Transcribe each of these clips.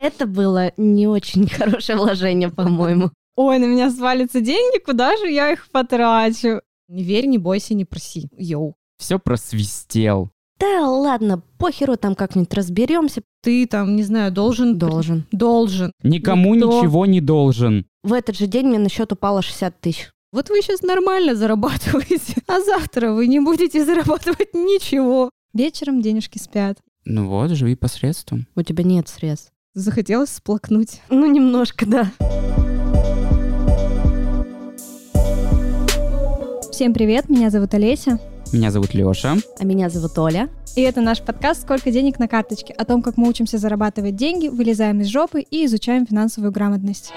Это было не очень хорошее вложение, по-моему. Ой, на меня свалятся деньги, куда же я их потрачу? Не верь, не бойся, не проси. Йоу. Все просвистел. Да ладно, похеру, там как-нибудь разберемся. Ты там, не знаю, должен... Должен. Должен. Никому Никто. ничего не должен. В этот же день мне на счет упало 60 тысяч. Вот вы сейчас нормально зарабатываете, а завтра вы не будете зарабатывать ничего. Вечером денежки спят. Ну вот, живи посредством. У тебя нет средств. Захотелось сплакнуть. Ну, немножко, да. Всем привет, меня зовут Олеся. Меня зовут Леша. А меня зовут Оля. И это наш подкаст «Сколько денег на карточке?» о том, как мы учимся зарабатывать деньги, вылезаем из жопы и изучаем финансовую грамотность.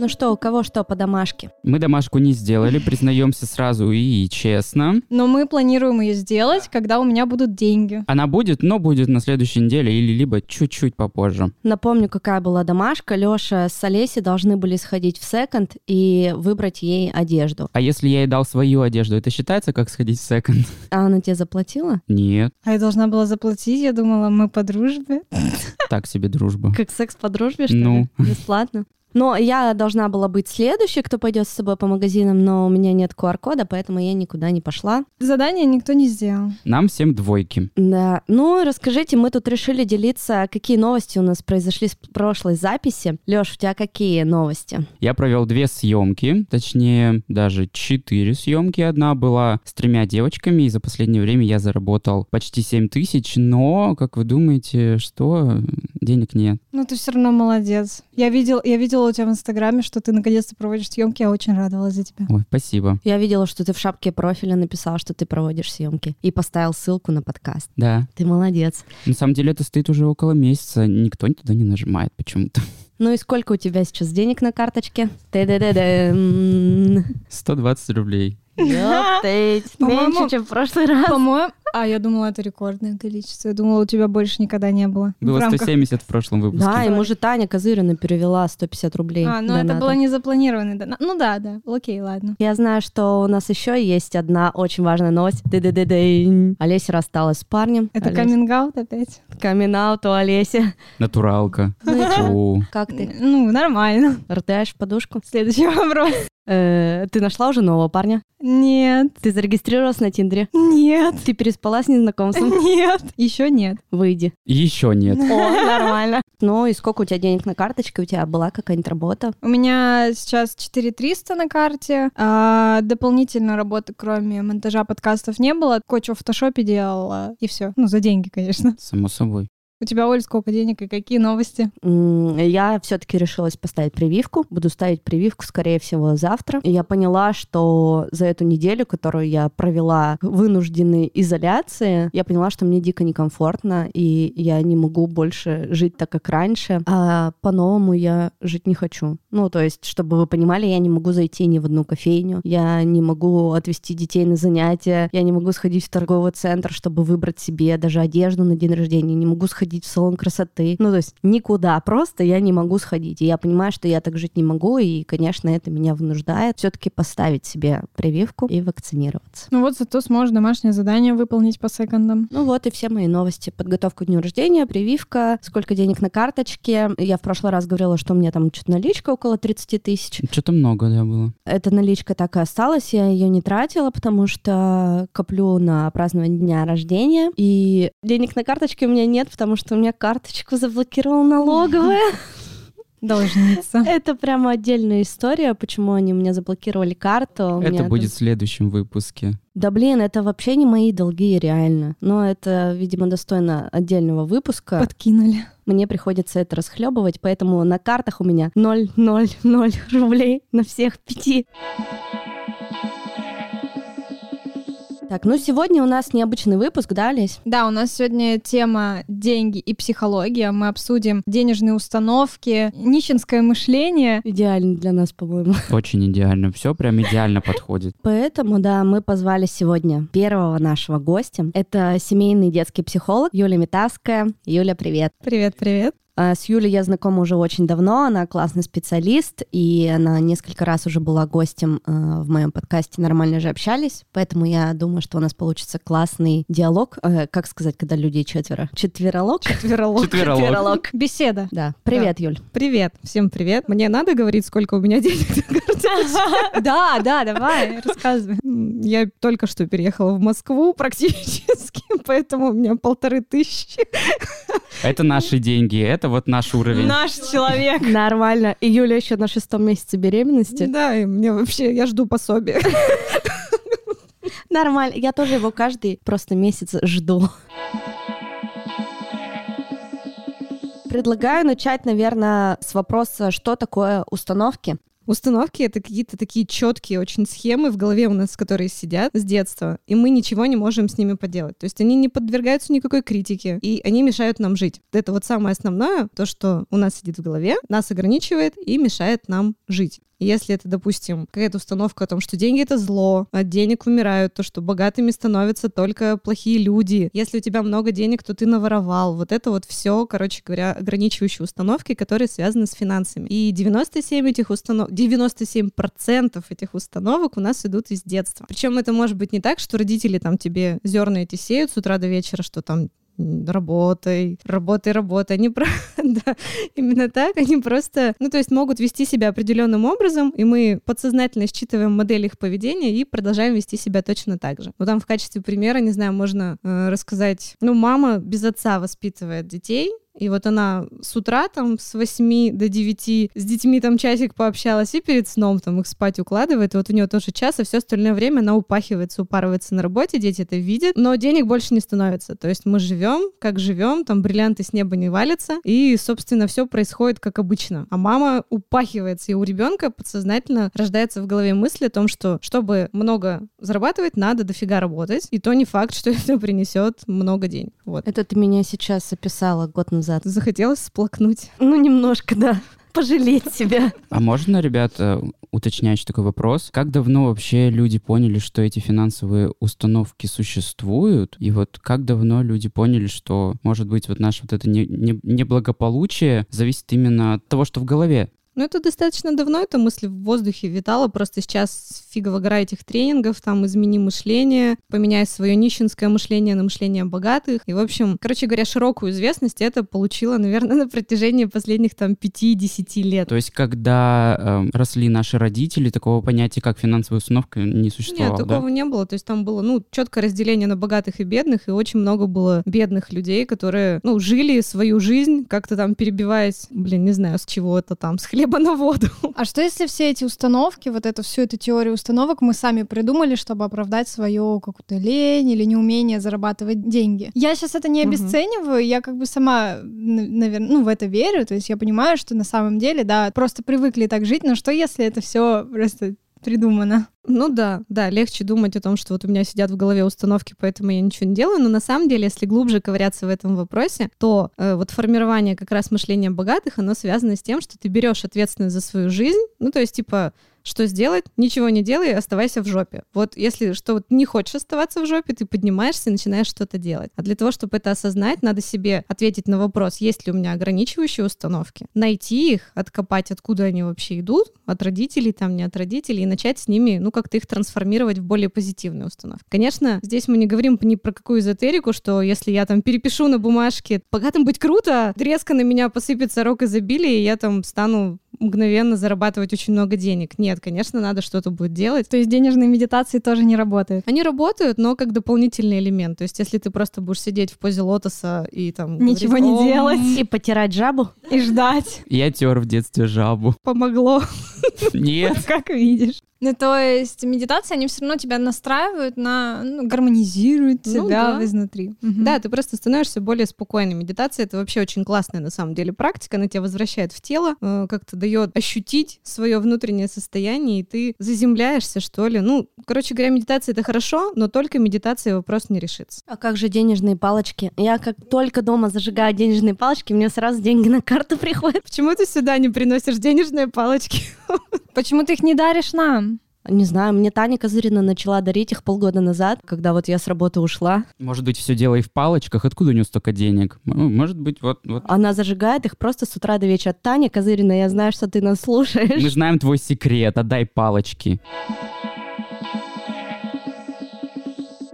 Ну что, у кого что по домашке? Мы домашку не сделали, признаемся сразу и честно. Но мы планируем ее сделать, когда у меня будут деньги. Она будет, но будет на следующей неделе или либо чуть-чуть попозже. Напомню, какая была домашка. Лёша с Олесей должны были сходить в секонд и выбрать ей одежду. А если я ей дал свою одежду, это считается как сходить в секонд? А она тебе заплатила? Нет, А я должна была заплатить, я думала, мы по дружбе. так себе дружба. Как секс по дружбе, что Ну. ли? Бесплатно. Но я должна была быть следующей, кто пойдет с собой по магазинам, но у меня нет QR-кода, поэтому я никуда не пошла. Задание никто не сделал. Нам всем двойки. Да. Ну, расскажите, мы тут решили делиться, какие новости у нас произошли с прошлой записи. Лёш, у тебя какие новости? Я провел две съемки, точнее, даже четыре съемки. Одна была с тремя девочками, и за последнее время я заработал почти 7 тысяч, но, как вы думаете, что? Денег нет. Ну, ты все равно молодец. Я видел, я видела у тебя в Инстаграме, что ты наконец-то проводишь съемки, я очень радовалась за тебя. Ой, спасибо. Я видела, что ты в шапке профиля написал, что ты проводишь съемки и поставил ссылку на подкаст. Да. Ты молодец. На самом деле это стоит уже около месяца, никто туда не нажимает почему-то. Ну и сколько у тебя сейчас денег на карточке? Ты-да-да-да. 120 рублей. Ёптыть. Меньше, чем в прошлый раз. По-моему... А, я думала, это рекордное количество. Я думала, у тебя больше никогда не было. В Было рамках- 170 в прошлом выпуске. Да, ему же Таня Козырина перевела 150 рублей. А, ну это доната. было не запланированно. да. Ну да, да. Окей, ладно. Я знаю, что у нас еще есть одна очень важная новость. Ды-ды-ды-ды. Олеся рассталась с парнем. Это каминг-аут опять? Камин-аут у Олеси. Натуралка. Ну. Как ты? Ну, нормально. Ртаешь в подушку? Следующий вопрос. Э, Ты нашла уже нового парня? Нет. Ты зарегистрировалась на Тиндере? Нет. Ты переспала с незнакомцем? Нет. Еще нет. Выйди. Еще нет. О, нормально. Ну и сколько у тебя денег на карточке? У тебя была какая-нибудь работа? У меня сейчас 4300 на карте. А дополнительно работы, кроме монтажа подкастов, не было. Кое-что в фотошопе делала, и все. Ну, за деньги, конечно. Само собой. У тебя, Оль, сколько денег и какие новости? Я все-таки решилась поставить прививку. Буду ставить прививку, скорее всего, завтра. И я поняла, что за эту неделю, которую я провела в вынужденной изоляции, я поняла, что мне дико некомфортно, и я не могу больше жить так, как раньше. А по-новому я жить не хочу. Ну, то есть, чтобы вы понимали, я не могу зайти ни в одну кофейню, я не могу отвезти детей на занятия, я не могу сходить в торговый центр, чтобы выбрать себе даже одежду на день рождения, не могу сходить в салон красоты. Ну, то есть никуда, просто я не могу сходить. И я понимаю, что я так жить не могу, и, конечно, это меня вынуждает все-таки поставить себе прививку и вакцинироваться. Ну вот зато сможешь домашнее задание выполнить по секондам. Ну вот и все мои новости. Подготовка к дню рождения, прививка, сколько денег на карточке. Я в прошлый раз говорила, что у меня там что-то наличка около 30 тысяч. Что-то много, да, было. Эта наличка так и осталась, я ее не тратила, потому что коплю на празднование дня рождения. И денег на карточке у меня нет, потому что у меня карточку заблокировала налоговая. Должница. Это прямо отдельная история, почему они у меня заблокировали карту. У Это будет там- в следующем выпуске. Да блин, это вообще не мои долги, реально. Но это, видимо, достойно отдельного выпуска. Подкинули. Мне приходится это расхлебывать, поэтому на картах у меня 0,00 рублей на всех пяти. Так, ну сегодня у нас необычный выпуск, да, Лесь? Да, у нас сегодня тема деньги и психология. Мы обсудим денежные установки, нищенское мышление. Идеально для нас, по-моему. Очень идеально. Все прям идеально подходит. Поэтому, да, мы позвали сегодня первого нашего гостя. Это семейный детский психолог Юлия Метавская. Юля, привет. Привет, привет. А, С Юлей я знакома уже очень давно, она классный специалист, и она несколько раз уже была гостем а, в моем подкасте «Нормально же общались», поэтому я думаю, что у нас получится классный диалог. Э, Как сказать, когда людей четверо? Четверолог? Четверолог. Четверолог. Беседа. Да. Привет, Юль. Привет, всем привет. Мне надо говорить, сколько у меня денег? Да, да, давай, рассказывай. Я только что переехала в Москву практически, поэтому у меня полторы тысячи. Это наши деньги, это вот наш уровень. Наш человек. Нормально. И Юля еще на шестом месяце беременности. Да, и мне вообще, я жду пособие. Нормально. Я тоже его каждый просто месяц жду. Предлагаю начать, наверное, с вопроса, что такое установки. Установки — это какие-то такие четкие очень схемы в голове у нас, которые сидят с детства, и мы ничего не можем с ними поделать. То есть они не подвергаются никакой критике, и они мешают нам жить. Это вот самое основное, то, что у нас сидит в голове, нас ограничивает и мешает нам жить. Если это, допустим, какая-то установка о том, что деньги — это зло, от денег умирают, то, что богатыми становятся только плохие люди. Если у тебя много денег, то ты наворовал. Вот это вот все, короче говоря, ограничивающие установки, которые связаны с финансами. И 97 этих установ... 97% этих установок у нас идут из детства. Причем это может быть не так, что родители там тебе зерна эти сеют с утра до вечера, что там работай, работай, работай. Они про... да, именно так. Они просто, ну, то есть могут вести себя определенным образом, и мы подсознательно считываем модель их поведения и продолжаем вести себя точно так же. Ну, там в качестве примера, не знаю, можно э, рассказать, ну, мама без отца воспитывает детей, и вот она с утра там с 8 до 9 с детьми там часик пообщалась и перед сном там их спать укладывает. И вот у нее тоже час, а все остальное время она упахивается, упарывается на работе, дети это видят, но денег больше не становится. То есть мы живем, как живем, там бриллианты с неба не валятся, и, собственно, все происходит как обычно. А мама упахивается, и у ребенка подсознательно рождается в голове мысль о том, что чтобы много зарабатывать, надо дофига работать, и то не факт, что это принесет много денег. Вот. Это ты меня сейчас описала год назад. Захотелось сплакнуть. Ну, немножко, да. Пожалеть себя. А можно, ребята, уточняющий такой вопрос? Как давно вообще люди поняли, что эти финансовые установки существуют? И вот как давно люди поняли, что, может быть, вот наше вот это не- не- неблагополучие зависит именно от того, что в голове? Ну, это достаточно давно, эта мысль в воздухе витала, просто сейчас фигово гора этих тренингов, там, измени мышление, поменяй свое нищенское мышление на мышление богатых. И, в общем, короче говоря, широкую известность это получило, наверное, на протяжении последних, там, 5-10 лет. То есть, когда эм, росли наши родители, такого понятия, как финансовая установка, не существовало, Нет, да? такого не было. То есть там было, ну, четкое разделение на богатых и бедных, и очень много было бедных людей, которые, ну, жили свою жизнь, как-то там перебиваясь, блин, не знаю, с чего-то там, с хлеба на воду. А что если все эти установки, вот эту всю эту теорию установок мы сами придумали, чтобы оправдать свою какую-то лень или неумение зарабатывать деньги? Я сейчас это не обесцениваю, я как бы сама, наверное, ну, в это верю, то есть я понимаю, что на самом деле, да, просто привыкли так жить, но что если это все просто придумано? Ну да, да, легче думать о том, что вот у меня сидят в голове установки, поэтому я ничего не делаю, но на самом деле, если глубже ковыряться в этом вопросе, то э, вот формирование как раз мышления богатых, оно связано с тем, что ты берешь ответственность за свою жизнь, ну то есть типа что сделать? Ничего не делай, оставайся в жопе. Вот если что вот не хочешь оставаться в жопе, ты поднимаешься и начинаешь что-то делать. А для того, чтобы это осознать, надо себе ответить на вопрос, есть ли у меня ограничивающие установки, найти их, откопать, откуда они вообще идут, от родителей, там, не от родителей, и начать с ними, ну, как-то их трансформировать в более позитивные установки. Конечно, здесь мы не говорим ни про какую эзотерику, что если я там перепишу на бумажке «богатым быть круто», резко на меня посыпется рок изобилия, и я там стану мгновенно зарабатывать очень много денег. Нет, конечно, надо что-то будет делать. То есть денежные медитации тоже не работают. Они работают, но как дополнительный элемент. То есть, если ты просто будешь сидеть в позе лотоса и там Ничего говорить, не делать. И потирать жабу. И ждать, Я тер в детстве жабу. помогло. Нет. как видишь. Ну, то есть медитации, они все равно тебя настраивают на, ну, гармонизируют Ну тебя да. изнутри. Мгм. Да, ты просто становишься более спокойной. Медитация это вообще очень классная на самом деле практика. Она тебя возвращает в тело, э, как-то дает ощутить свое внутреннее состояние, и ты заземляешься, что ли. Ну, короче говоря, медитация это хорошо, но только медитация вопрос не решится. А как же денежные палочки? Я как только дома зажигаю денежные палочки, мне сразу деньги на карту приходят. Почему ты сюда не приносишь денежные палочки? Почему ты их не даришь нам? Не знаю, мне Таня Козырина начала дарить их полгода назад, когда вот я с работы ушла. Может быть, все дело и в палочках. Откуда у нее столько денег? Ну, Может быть, вот... вот. Она зажигает их просто с утра до вечера. Таня Козырина, я знаю, что ты нас слушаешь. Мы знаем твой секрет, отдай палочки.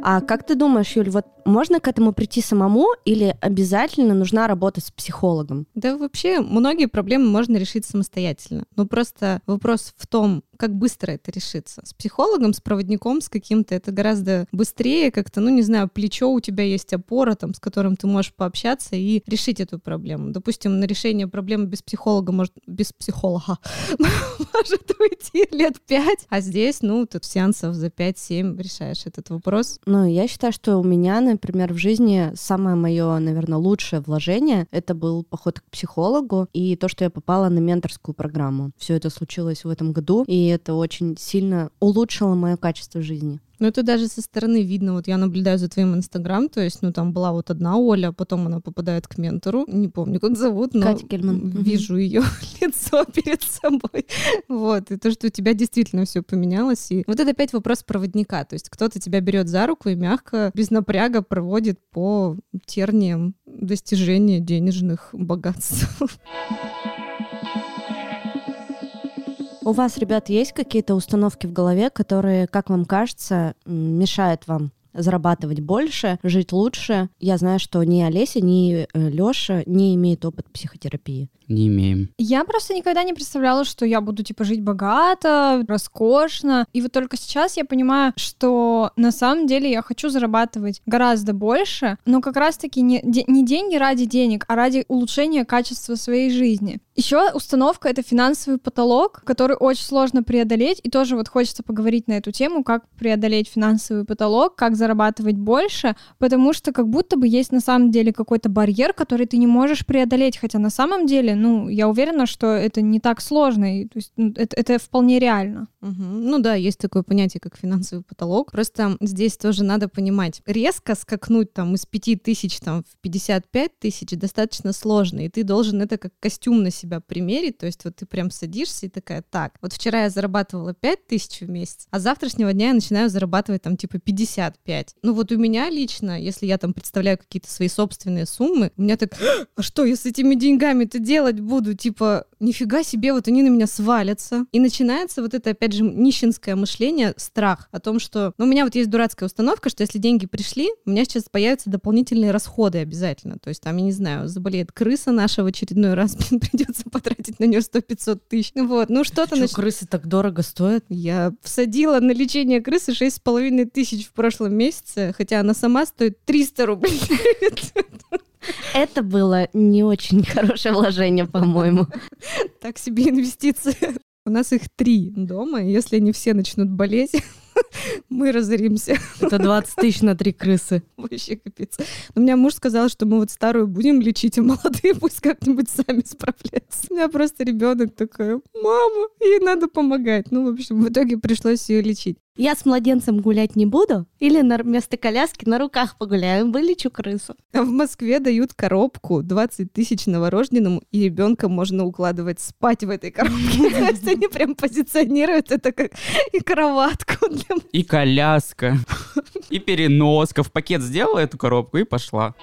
А как ты думаешь, Юль, вот можно к этому прийти самому или обязательно нужна работа с психологом? Да вообще многие проблемы можно решить самостоятельно. Ну просто вопрос в том, как быстро это решится. С психологом, с проводником, с каким-то это гораздо быстрее, как-то, ну не знаю, плечо у тебя есть опора, там, с которым ты можешь пообщаться и решить эту проблему. Допустим, на решение проблемы без психолога, может, без психолога, может уйти лет пять, а здесь, ну, тут сеансов за 5-7 решаешь этот вопрос. Ну, я считаю, что у меня, например, в жизни самое мое, наверное, лучшее вложение — это был поход к психологу и то, что я попала на менторскую программу. Все это случилось в этом году, и это очень сильно улучшило мое качество жизни. Ну, это даже со стороны видно. Вот я наблюдаю за твоим инстаграм, то есть, ну, там была вот одна Оля, потом она попадает к ментору, не помню, как зовут, но Катя Кельман. вижу ее лицо перед собой. Вот, и то, что у тебя действительно все поменялось. И вот это опять вопрос проводника, то есть кто-то тебя берет за руку и мягко, без напряга проводит по терниям достижения денежных богатств. У вас, ребят, есть какие-то установки в голове, которые, как вам кажется, мешают вам зарабатывать больше, жить лучше? Я знаю, что ни Олеся, ни Лёша не имеют опыт психотерапии. Не имеем. Я просто никогда не представляла, что я буду, типа, жить богато, роскошно. И вот только сейчас я понимаю, что на самом деле я хочу зарабатывать гораздо больше, но как раз-таки не, де- не деньги ради денег, а ради улучшения качества своей жизни. Еще установка — это финансовый потолок, который очень сложно преодолеть, и тоже вот хочется поговорить на эту тему, как преодолеть финансовый потолок, как зарабатывать больше, потому что как будто бы есть на самом деле какой-то барьер, который ты не можешь преодолеть, хотя на самом деле, ну, я уверена, что это не так сложно, и, то есть ну, это, это вполне реально. Мгм. Ну да, есть такое понятие, как финансовый потолок. Просто здесь тоже надо понимать, резко скакнуть там из 5 тысяч там, в 55 тысяч достаточно сложно, и ты должен это как костюм на себя примерить, то есть вот ты прям садишься и такая, так, вот вчера я зарабатывала 5 тысяч в месяц, а завтрашнего дня я начинаю зарабатывать там типа 55. Ну вот у меня лично, если я там представляю какие-то свои собственные суммы, у меня так, а что я с этими деньгами-то делать буду? Типа, нифига себе, вот они на меня свалятся. И начинается вот это, опять же, нищенское мышление, страх о том, что... Ну, у меня вот есть дурацкая установка, что если деньги пришли, у меня сейчас появятся дополнительные расходы обязательно. То есть там, я не знаю, заболеет крыса наша в очередной раз, придется потратить на нее 100-500 тысяч. Вот, ну что-то... Чё, нач- крысы так дорого стоят? Я всадила на лечение крысы 6,5 тысяч в прошлом месяце, хотя она сама стоит 300 рублей. Это было не очень хорошее вложение, по-моему. Так себе инвестиции. У нас их три дома, и если они все начнут болеть, мы разоримся. Это 20 тысяч на три крысы. Вообще капец. Но у меня муж сказал, что мы вот старую будем лечить, а молодые пусть как-нибудь сами справляются. У меня просто ребенок такой, мама, ей надо помогать. Ну, в общем, в итоге пришлось ее лечить. Я с младенцем гулять не буду? Или на, вместо коляски на руках погуляю? Вылечу крысу. А в Москве дают коробку 20 тысяч новорожденному, и ребенка можно укладывать спать в этой коробке. То есть они прям позиционируют это как и кроватку И коляска, и переноска. В пакет сделала эту коробку и пошла.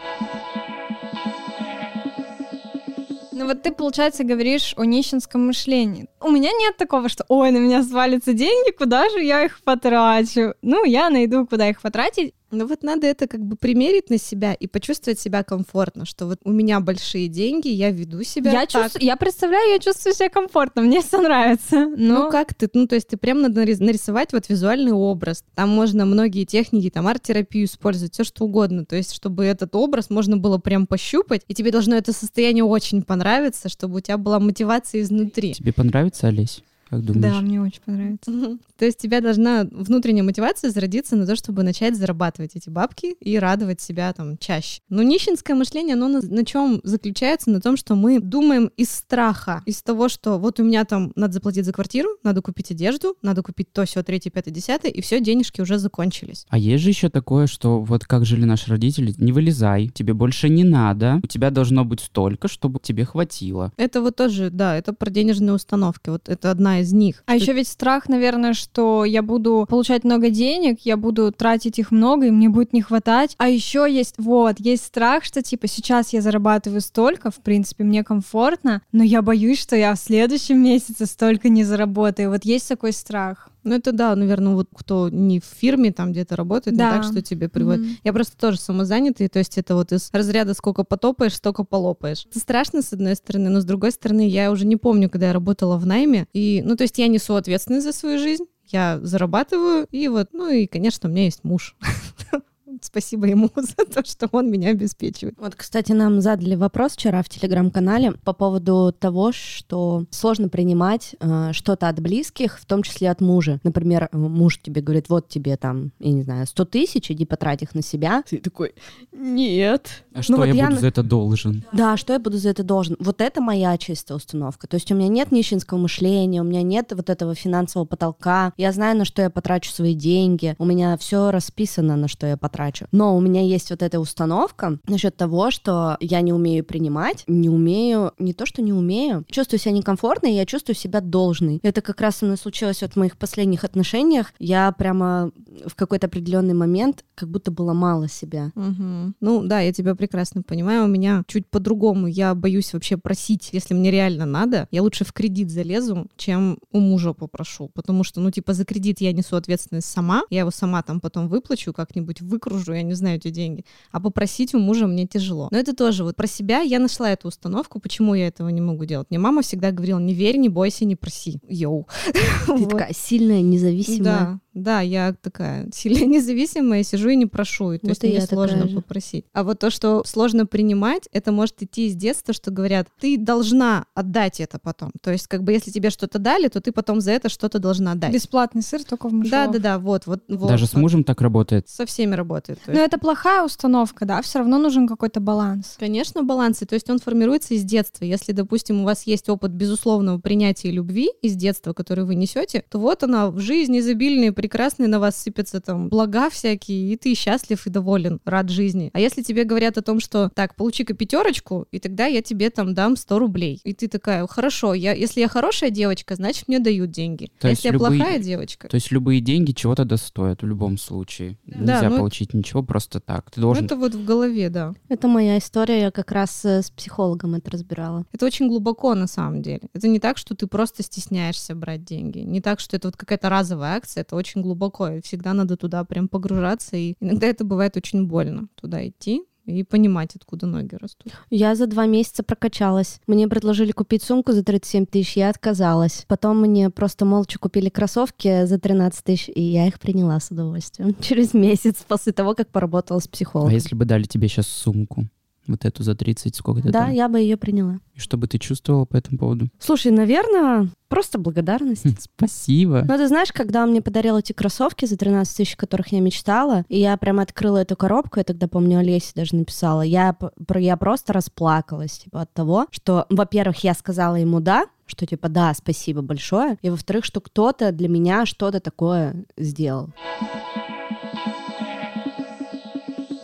Ну вот ты, получается, говоришь о нищенском мышлении. У меня нет такого, что «Ой, на меня свалятся деньги, куда же я их потрачу?» Ну, я найду, куда их потратить. Ну вот надо это как бы примерить на себя и почувствовать себя комфортно, что вот у меня большие деньги, я веду себя Я, так. чувствую, я представляю, я чувствую себя комфортно, мне все нравится. Но Ну как ты, ну то есть ты прям надо нарис- нарисовать вот визуальный образ. Там можно многие техники, там арт-терапию использовать, все что угодно. То есть чтобы этот образ можно было прям пощупать, и тебе должно это состояние очень понравиться, чтобы у тебя была мотивация изнутри. Тебе понравится, Олесь? Как думаешь? Да, мне очень понравится. Мгм. То есть тебя должна внутренняя мотивация зародиться на то, чтобы начать зарабатывать эти бабки и радовать себя там чаще. Но нищенское мышление, оно на, на чем заключается? На том, что мы думаем из страха, из того, что вот у меня там надо заплатить за квартиру, надо купить одежду, надо купить то, все, третье, пятое, десятое, и все, денежки уже закончились. А есть же еще такое, что вот как жили наши родители, не вылезай, тебе больше не надо, у тебя должно быть столько, чтобы тебе хватило. Это вот тоже, да, это про денежные установки. Вот это одна из из них. А еще ведь страх, наверное, что я буду получать много денег, я буду тратить их много, и мне будет не хватать. А еще есть, вот, есть страх, что типа сейчас я зарабатываю столько, в принципе, мне комфортно, но я боюсь, что я в следующем месяце столько не заработаю. Вот есть такой страх. Ну, это да, наверное, вот кто не в фирме там где-то работает, Да. не так, что тебе приводит. Мгм. Я просто тоже самозанятый, то есть это вот из разряда сколько потопаешь, столько полопаешь. Это страшно, с одной стороны, но с другой стороны, я уже не помню, когда я работала в найме, и, ну, то есть я несу ответственность за свою жизнь, я зарабатываю, и вот, ну, и, конечно, у меня есть муж. Спасибо ему за то, что он меня обеспечивает. Вот, кстати, нам задали вопрос вчера в телеграм-канале по поводу того, что сложно принимать э, что-то от близких, в том числе от мужа. Например, муж тебе говорит, вот тебе там, я не знаю, 100 тысяч, иди потрать их на себя. Ты такой, нет. А что вот я я буду за это должен? Да, что я буду за это должен? Вот это моя чистая установка. То есть у меня нет нищенского мышления, у меня нет вот этого финансового потолка. Я знаю, на что я потрачу свои деньги. У меня все расписано, на что я потрачу. Но у меня есть вот эта установка насчет того, что я не умею принимать, не умею, не то, что не умею, чувствую себя некомфортно, и я чувствую себя должной. Это как раз со мной случилось вот в моих последних отношениях. Я прямо в какой-то определенный момент как будто было мало себя. Мгм. Ну да, я тебя прекрасно понимаю. У меня чуть по-другому. Я боюсь вообще просить, если мне реально надо. Я лучше в кредит залезу, чем у мужа попрошу. Потому что, ну, типа, за кредит я несу ответственность сама. Я его сама там потом выплачу, как-нибудь выкружу, я не знаю, эти деньги. А попросить у мужа мне тяжело. Но это тоже вот про себя я нашла эту установку, почему я этого не могу делать. Мне мама всегда говорила, не верь, не бойся, не проси. Йоу. Ты Вот. такая сильная, независимая. Да, да, я такая сильно независимая, сижу и не прошу. И то Вот есть и мне сложно же. попросить. А вот то, что сложно принимать, это может идти из детства, что говорят, ты должна отдать это потом. То есть, как бы, если тебе что-то дали, то ты потом за это что-то должна отдать. Бесплатный сыр только в Да, мышеловке. да, да, вот, вот, вот. Даже с вот. мужем так работает. Со всеми работает. Но есть. это плохая установка, да, все равно нужен какой-то баланс. Конечно, баланс. И То есть он формируется из детства. Если, допустим, у вас есть опыт безусловного принятия любви из детства, который вы несете, то вот она в жизни изобильная, прекрасная, на вас сыпятся там блага всякие, и ты счастлив и доволен, рад жизни. А если тебе говорят о том, что так, получи-ка пятерочку, и тогда я тебе там дам 100 рублей. И ты такая, хорошо, я, если я хорошая девочка, значит мне дают деньги. То а есть если я любые- плохая девочка, То есть любые деньги чего-то достоят в любом случае. Да, Нельзя ну- получить ничего просто так. Ты должен... это вот в голове, да. Это моя история, я как раз э, с психологом это разбирала. Это очень глубоко на самом деле. Это не так, что ты просто стесняешься брать деньги. Не так, что это вот какая-то разовая акция. Это очень глубоко. И всегда надо туда прям погружаться. И иногда это бывает очень больно. Туда идти и понимать, откуда ноги растут. Я за два месяца прокачалась. Мне предложили купить сумку за 37 тысяч, я отказалась. Потом мне просто молча купили кроссовки за 13 тысяч, и я их приняла с удовольствием. Через месяц после того, как поработала с А психологом. если бы дали тебе сейчас сумку? Вот эту за 30, сколько ты Да, там? я бы ее приняла. И что бы ты чувствовала по этому поводу? Слушай, наверное, просто благодарность. Спасибо. Ну, ты знаешь, когда он мне подарил эти кроссовки за 13 тысяч, которых я мечтала, и я прям открыла эту коробку, я тогда, помню, Олесе даже написала, я, я просто расплакалась, типа, от того, что, во-первых, я сказала ему «да», что, типа, да, спасибо большое, и, во-вторых, что кто-то для меня что-то такое сделал.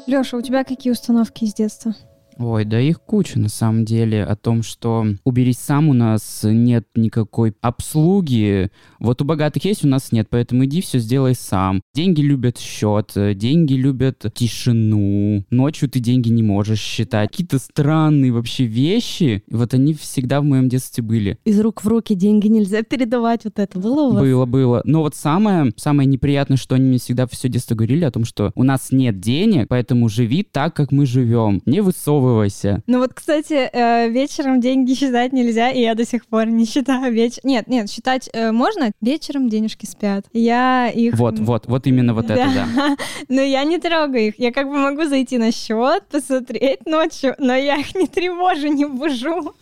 Леша, у тебя какие установки из детства? Ой, да их куча на самом деле о том, что уберись сам, у нас нет никакой обслуги. Вот у богатых есть, у нас нет, поэтому иди все сделай сам. Деньги любят счет, деньги любят тишину. Ночью ты деньги не можешь считать. Какие-то странные вообще вещи. Вот они всегда в моем детстве были. Из рук в руки деньги нельзя передавать, вот это было у вас? Было, было. Но вот самое, самое неприятное, что они мне всегда все детство говорили о том, что у нас нет денег, поэтому живи так, как мы живем. Не высовывайся. Ну вот, кстати, э, вечером деньги считать нельзя, и я до сих пор не считаю вечер. Нет, нет, считать э, можно. Вечером денежки спят. Я их... Вот, вот, вот именно вот это, да. Но я не трогаю их. Я как бы могу зайти на счет, посмотреть ночью, но я их не тревожу, не бужу,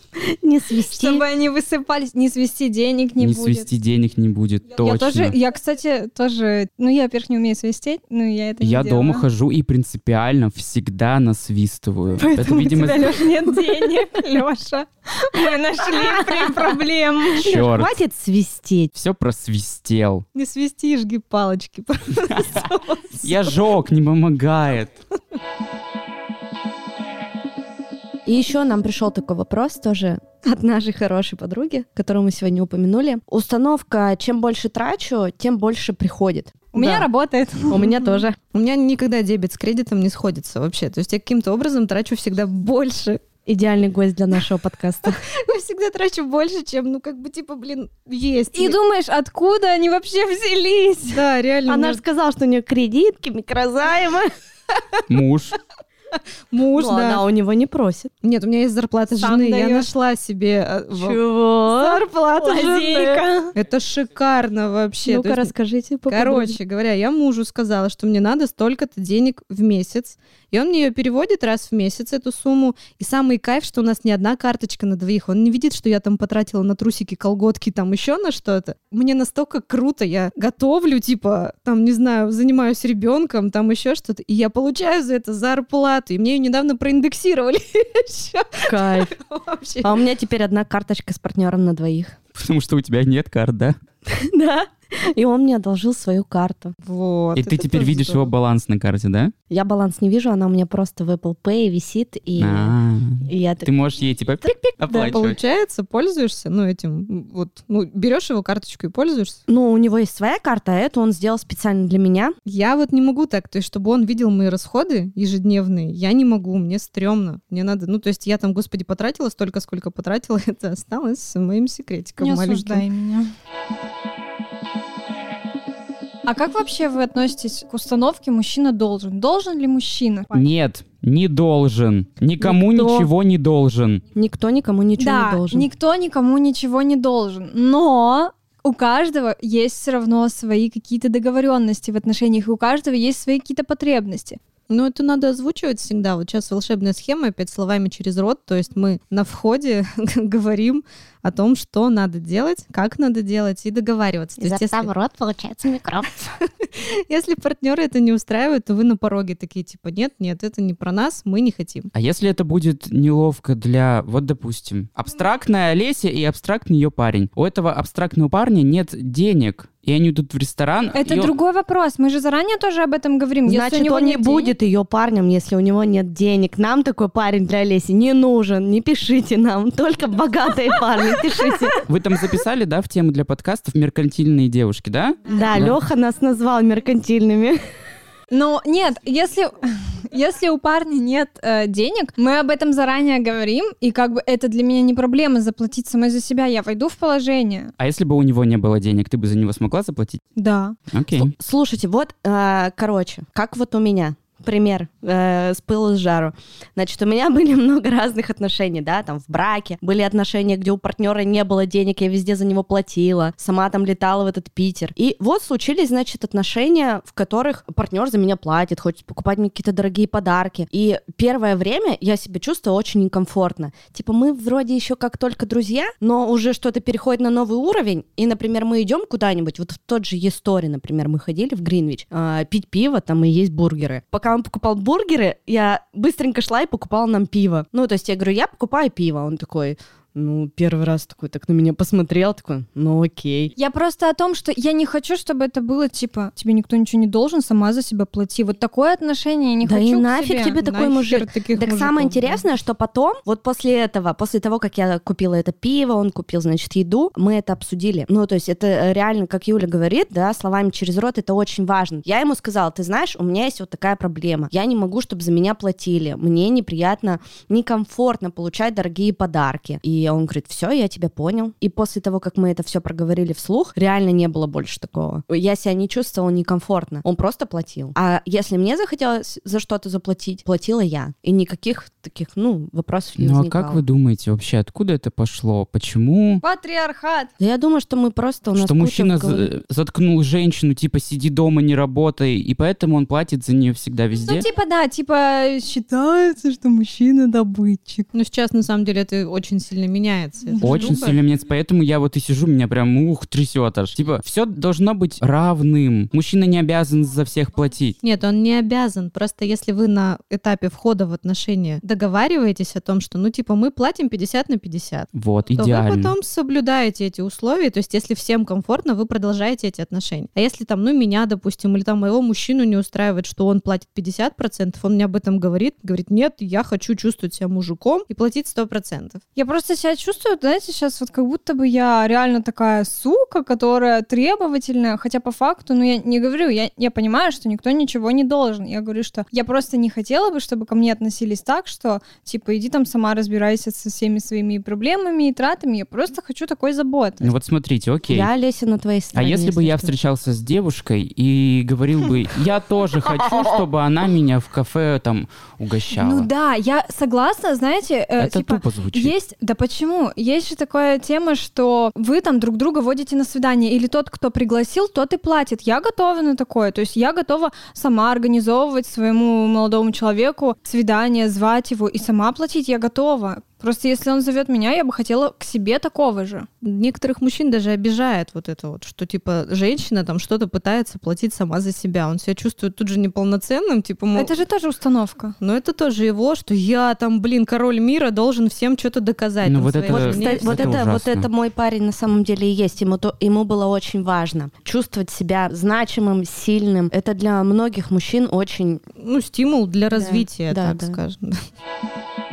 Не свисти. чтобы они высыпались. Не свести денег не, Не будет. свести денег не будет, Я точно. тоже, я, кстати, тоже, ну, я, во-первых, не умею свистеть, но я это не Я дома хожу и принципиально всегда насвистываю. Поэтому Это, видимо, у тебя, Лёш, нет денег, Леша. Мы нашли проблему. черт. Хватит свистеть. Все просвистел. Не свисти, жги палочки. Я жег, не помогает. И еще нам пришел такой вопрос тоже от нашей хорошей подруги, которую мы сегодня упомянули. Установка «чем больше трачу, тем больше приходит». У меня Да. работает. У меня тоже. У меня никогда дебет с кредитом не сходится вообще. То есть я каким-то образом трачу всегда больше. Идеальный гость для нашего подкаста. Я всегда трачу больше, чем, ну, как бы, типа, блин, есть. И думаешь, откуда они вообще взялись? Да, реально. Она меня же сказала, что у нее кредитки, микрозаймы. Муж. муж, Ну, да. она у него не просит. Нет, у меня есть зарплата Сам жены. Я даёшь. нашла себе э, Чего? зарплату жены. Лазейка. Это шикарно вообще. Ну-ка, расскажите поподробнее. Короче говоря, я мужу сказала, что мне надо столько-то денег в месяц. И он мне ее переводит раз в месяц, эту сумму. И самый кайф, что у нас не одна карточка на двоих. Он не видит, что я там потратила на трусики, колготки, там еще на что-то. Мне настолько круто. Я готовлю, типа, там, не знаю, занимаюсь ребенком, там еще что-то. И я получаю за это зарплату. И мне ее недавно проиндексировали. Кайф. А у меня теперь одна карточка с партнером на двоих. Потому что у тебя нет карт, да? Да. И он мне одолжил свою карту. Вот. И ты теперь видишь его баланс на карте, да? Я баланс не вижу, она у меня просто в Apple Pay висит, и, А, и я так... Ты можешь ей типа пик-пик оплачивать. Получается, пользуешься, ну, этим, вот, ну, берешь его карточку и пользуешься. Ну, у него есть своя карта, а эту он сделал специально для меня. Я вот не могу так, то есть, чтобы он видел мои расходы ежедневные, я не могу, мне стрёмно. Мне надо, ну, то есть, я там, господи, потратила столько, сколько потратила, это осталось моим секретиком Не маленьким. осуждай меня. А как вообще вы относитесь к установке «мужчина должен»? Должен ли мужчина? Нет, не должен. Никому Никто. ничего не должен. Никто никому ничего да, не должен. никто никому ничего не должен. Но у каждого есть все равно свои какие-то договоренности в отношениях, и у каждого есть свои какие-то потребности. Ну, это надо озвучивать всегда. Вот сейчас волшебная схема, опять словами через рот. То есть мы на входе говорим о том, что надо делать, как надо делать и договариваться. То есть, если- рот получается микрофон. Если партнеры это не устраивает, то вы на пороге такие типа нет, нет, это не про нас, мы не хотим. А если это будет неловко для, вот допустим, абстрактная Олеся и абстрактный ее парень. У этого абстрактного парня нет денег, и они идут в ресторан. Это и он- другой вопрос. Мы же заранее тоже об этом говорим. Если у Значит, него он не нет будет ее парнем, если у него нет денег. Нам такой парень для Олеси не нужен. Не пишите нам. Только богатые парни пишите. Вы там записали, да, в тему для подкастов меркантильные девушки, да? Да, Леха нас назвал меркантильными. Ну, нет, если, если у парня нет э, денег, мы об этом заранее говорим, и как бы это для меня не проблема заплатить самой за себя, я войду в положение. А если бы у него не было денег, ты бы за него смогла заплатить? Да. Окей. Слу- Слушайте, вот, э, короче, как вот у меня. Пример э, с пылу с жару. Значит, у меня были много разных отношений, да, там в браке. Были отношения, где у партнера не было денег, я везде за него платила. Сама там летала в этот Питер. И вот случились, значит, отношения, в которых партнер за меня платит, хочет покупать мне какие-то дорогие подарки. И первое время я себя чувствовала очень некомфортно. Типа мы вроде еще как только друзья, но уже что-то переходит на новый уровень. И, например, мы идем куда-нибудь, вот в тот же Е-стори, например, мы ходили в Гринвич, а, пить пиво, там и есть бургеры. Пока он покупал бургеры, я быстренько шла и покупала нам пиво. Ну, то есть я говорю, я покупаю пиво. Он такой, ну, первый раз такой так на меня посмотрел, такой, ну окей. Я просто о том, что я не хочу, чтобы это было типа, тебе никто ничего не должен, сама за себя плати. Вот такое отношение я не да хочу и к нафиг себе. тебе такой мужик. таких Так мужиков, самое да. интересное, что потом, вот после этого, после того, как я купила это пиво, он купил, значит, еду, мы это обсудили. Ну, то есть это э, реально, как Юля говорит, да, словами через рот, это очень важно. Я ему сказала, ты знаешь, у меня есть вот такая проблема. Я не могу, чтобы за меня платили. Мне неприятно, некомфортно получать дорогие подарки. И он говорит, все, я тебя понял. И после того, как мы это все проговорили вслух, реально не было больше такого. Я себя не чувствовала некомфортно. Он просто платил. А если мне захотелось за что-то заплатить, платила я. И никаких таких, ну, вопросов не Ну а возникало. как вы думаете вообще, откуда это пошло? Почему? Патриархат. Да я думаю, что мы просто у нас Что мужчина за- заткнул женщину, типа, сиди дома, не работай, и поэтому он платит за нее всегда везде? Ну, типа, да, типа, считается, что мужчина добытчик. Ну, сейчас, на самом деле, это очень сильный меняется. Это Очень сильно меняется, поэтому я вот и сижу, меня прям ух, трясет аж. Типа, все должно быть равным. Мужчина не обязан за всех платить. Нет, он не обязан. Просто если вы на этапе входа в отношения договариваетесь о том, что, ну, типа, мы платим 50 на 50, Вот, то вы идеально. потом соблюдаете эти условия. То есть, если всем комфортно, вы продолжаете эти отношения. А если там, ну, меня, допустим, или там моего мужчину не устраивает, что он платит 50%, он мне об этом говорит, говорит, нет, я хочу чувствовать себя мужиком и платить 100%. Я просто себя чувствую, знаете, сейчас вот как будто бы я реально такая сука, которая требовательная, хотя по факту, ну я не говорю, я, я понимаю, что никто ничего не должен. Я говорю, что я просто не хотела бы, чтобы ко мне относились так, что типа иди там сама разбирайся со всеми своими проблемами и тратами. Я просто хочу такой заботы. Ну вот смотрите, окей. Я, Олеся, на твоей А стороне. если бы я что. встречался с девушкой и говорил бы, я тоже хочу, чтобы она меня в кафе там угощала. Ну да, я согласна, знаете, э, Это типа, тупо звучит. Есть, да почему? Есть же такая тема, что вы там друг друга водите на свидание, или тот, кто пригласил, тот и платит. Я готова на такое, то есть я готова сама организовывать своему молодому человеку свидание, звать его и сама платить, я готова. Просто если он зовет меня, я бы хотела к себе такого же. Некоторых мужчин даже обижает вот это вот, что типа женщина там что-то пытается платить сама за себя. Он себя чувствует тут же неполноценным, типа, мол, Это же тоже установка. Но это тоже его, что я там, блин, король мира, должен всем что-то доказать. Ну, вот своей это- Вот, кстати, вот это это, вот это мой парень на самом деле и есть. Ему, то, ему было очень важно чувствовать себя значимым, сильным. Это для многих мужчин очень... Ну, стимул для Да, развития, да, так да. скажем.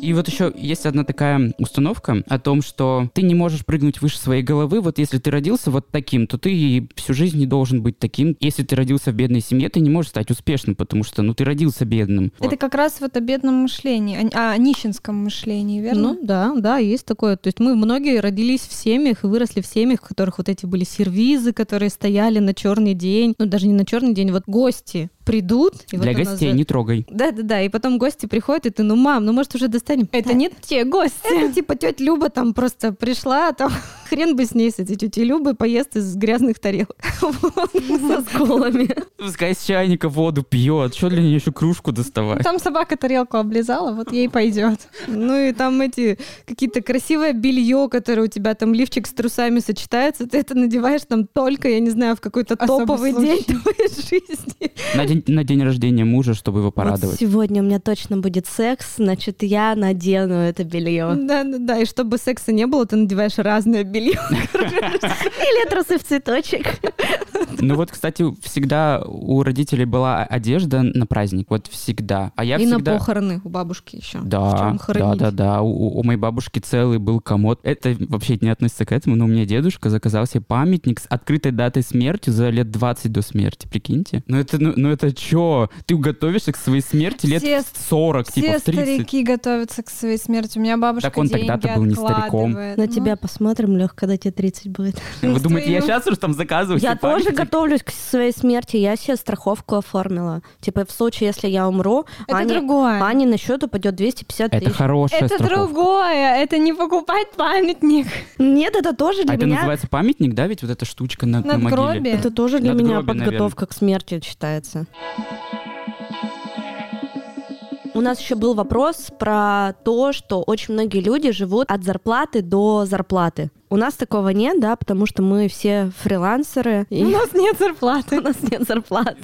И вот еще есть одна такая установка о том, что ты не можешь прыгнуть выше своей головы. Вот если ты родился вот таким, то ты всю жизнь не должен быть таким. Если ты родился в бедной семье, ты не можешь стать успешным, потому что, ну, ты родился бедным. Это как раз вот о бедном мышлении, о, о нищенском мышлении, верно? Ну, да, да, есть такое. То есть мы многие родились в семьях и выросли в семьях, в которых вот эти были сервизы, которые стояли на черный день. Ну, даже не на черный день, вот гости придут. И вот Для нас гостей же- не трогай. Да-да-да, и потом гости приходят, и ты, ну, мам, ну, может, уже достанем? Это Да, не те гости. Это типа тетя Люба там просто пришла, а там хрен бы с ней, с этой тетей Любой, поест из грязных тарелок Вот, со сколами. Пускай с чайника воду пьет. Что для нее еще кружку доставать? Там собака тарелку облизала, вот ей пойдет. Ну и там эти какие-то красивое белье, которое у тебя там лифчик с трусами сочетается, ты это надеваешь там только, я не знаю, в какой-то топовый день твоей жизни. На день, на день рождения мужа, чтобы его Вот порадовать. сегодня у меня точно будет секс, значит, я надену это белье. Да-да-да, и чтобы секса не было, ты надеваешь разное белье. Или трусы в цветочек. Ну вот, кстати, всегда у родителей была одежда на праздник. Вот всегда. А я И на всегда... похороны у бабушки еще. Да, да, да, да. У, у моей бабушки целый был комод. Это вообще не относится к этому, но у меня дедушка заказал себе памятник с открытой датой смерти за лет 20 до смерти, прикиньте. Ну это, ну, ну это чё? Ты готовишься к своей смерти лет Все- в 40, типа Все в 30. старики готовятся к своей смерти. У меня бабушка Так он тогда-то был не стариком. На Ну, тебя посмотрим, Лех, когда тебе 30 будет. Вы думаете, я сейчас уже там заказываю Я тоже готовлюсь к своей смерти. Я себе страховку оформила. Типа в случае, если я умру, Это Ане, другое. Ане на счет упадет 250 Это тысяч. хорошая Это страховка. другое. Это не покупать памятник. Нет, это тоже для А это меня... называется памятник, да, ведь вот эта штучка на, на могиле? Это тоже для меня подготовка к смерти считается. У нас еще был вопрос про то, что очень многие люди живут от зарплаты до зарплаты. У нас такого нет, да, потому что мы все фрилансеры. и У нас нет зарплаты. у нас нет зарплат.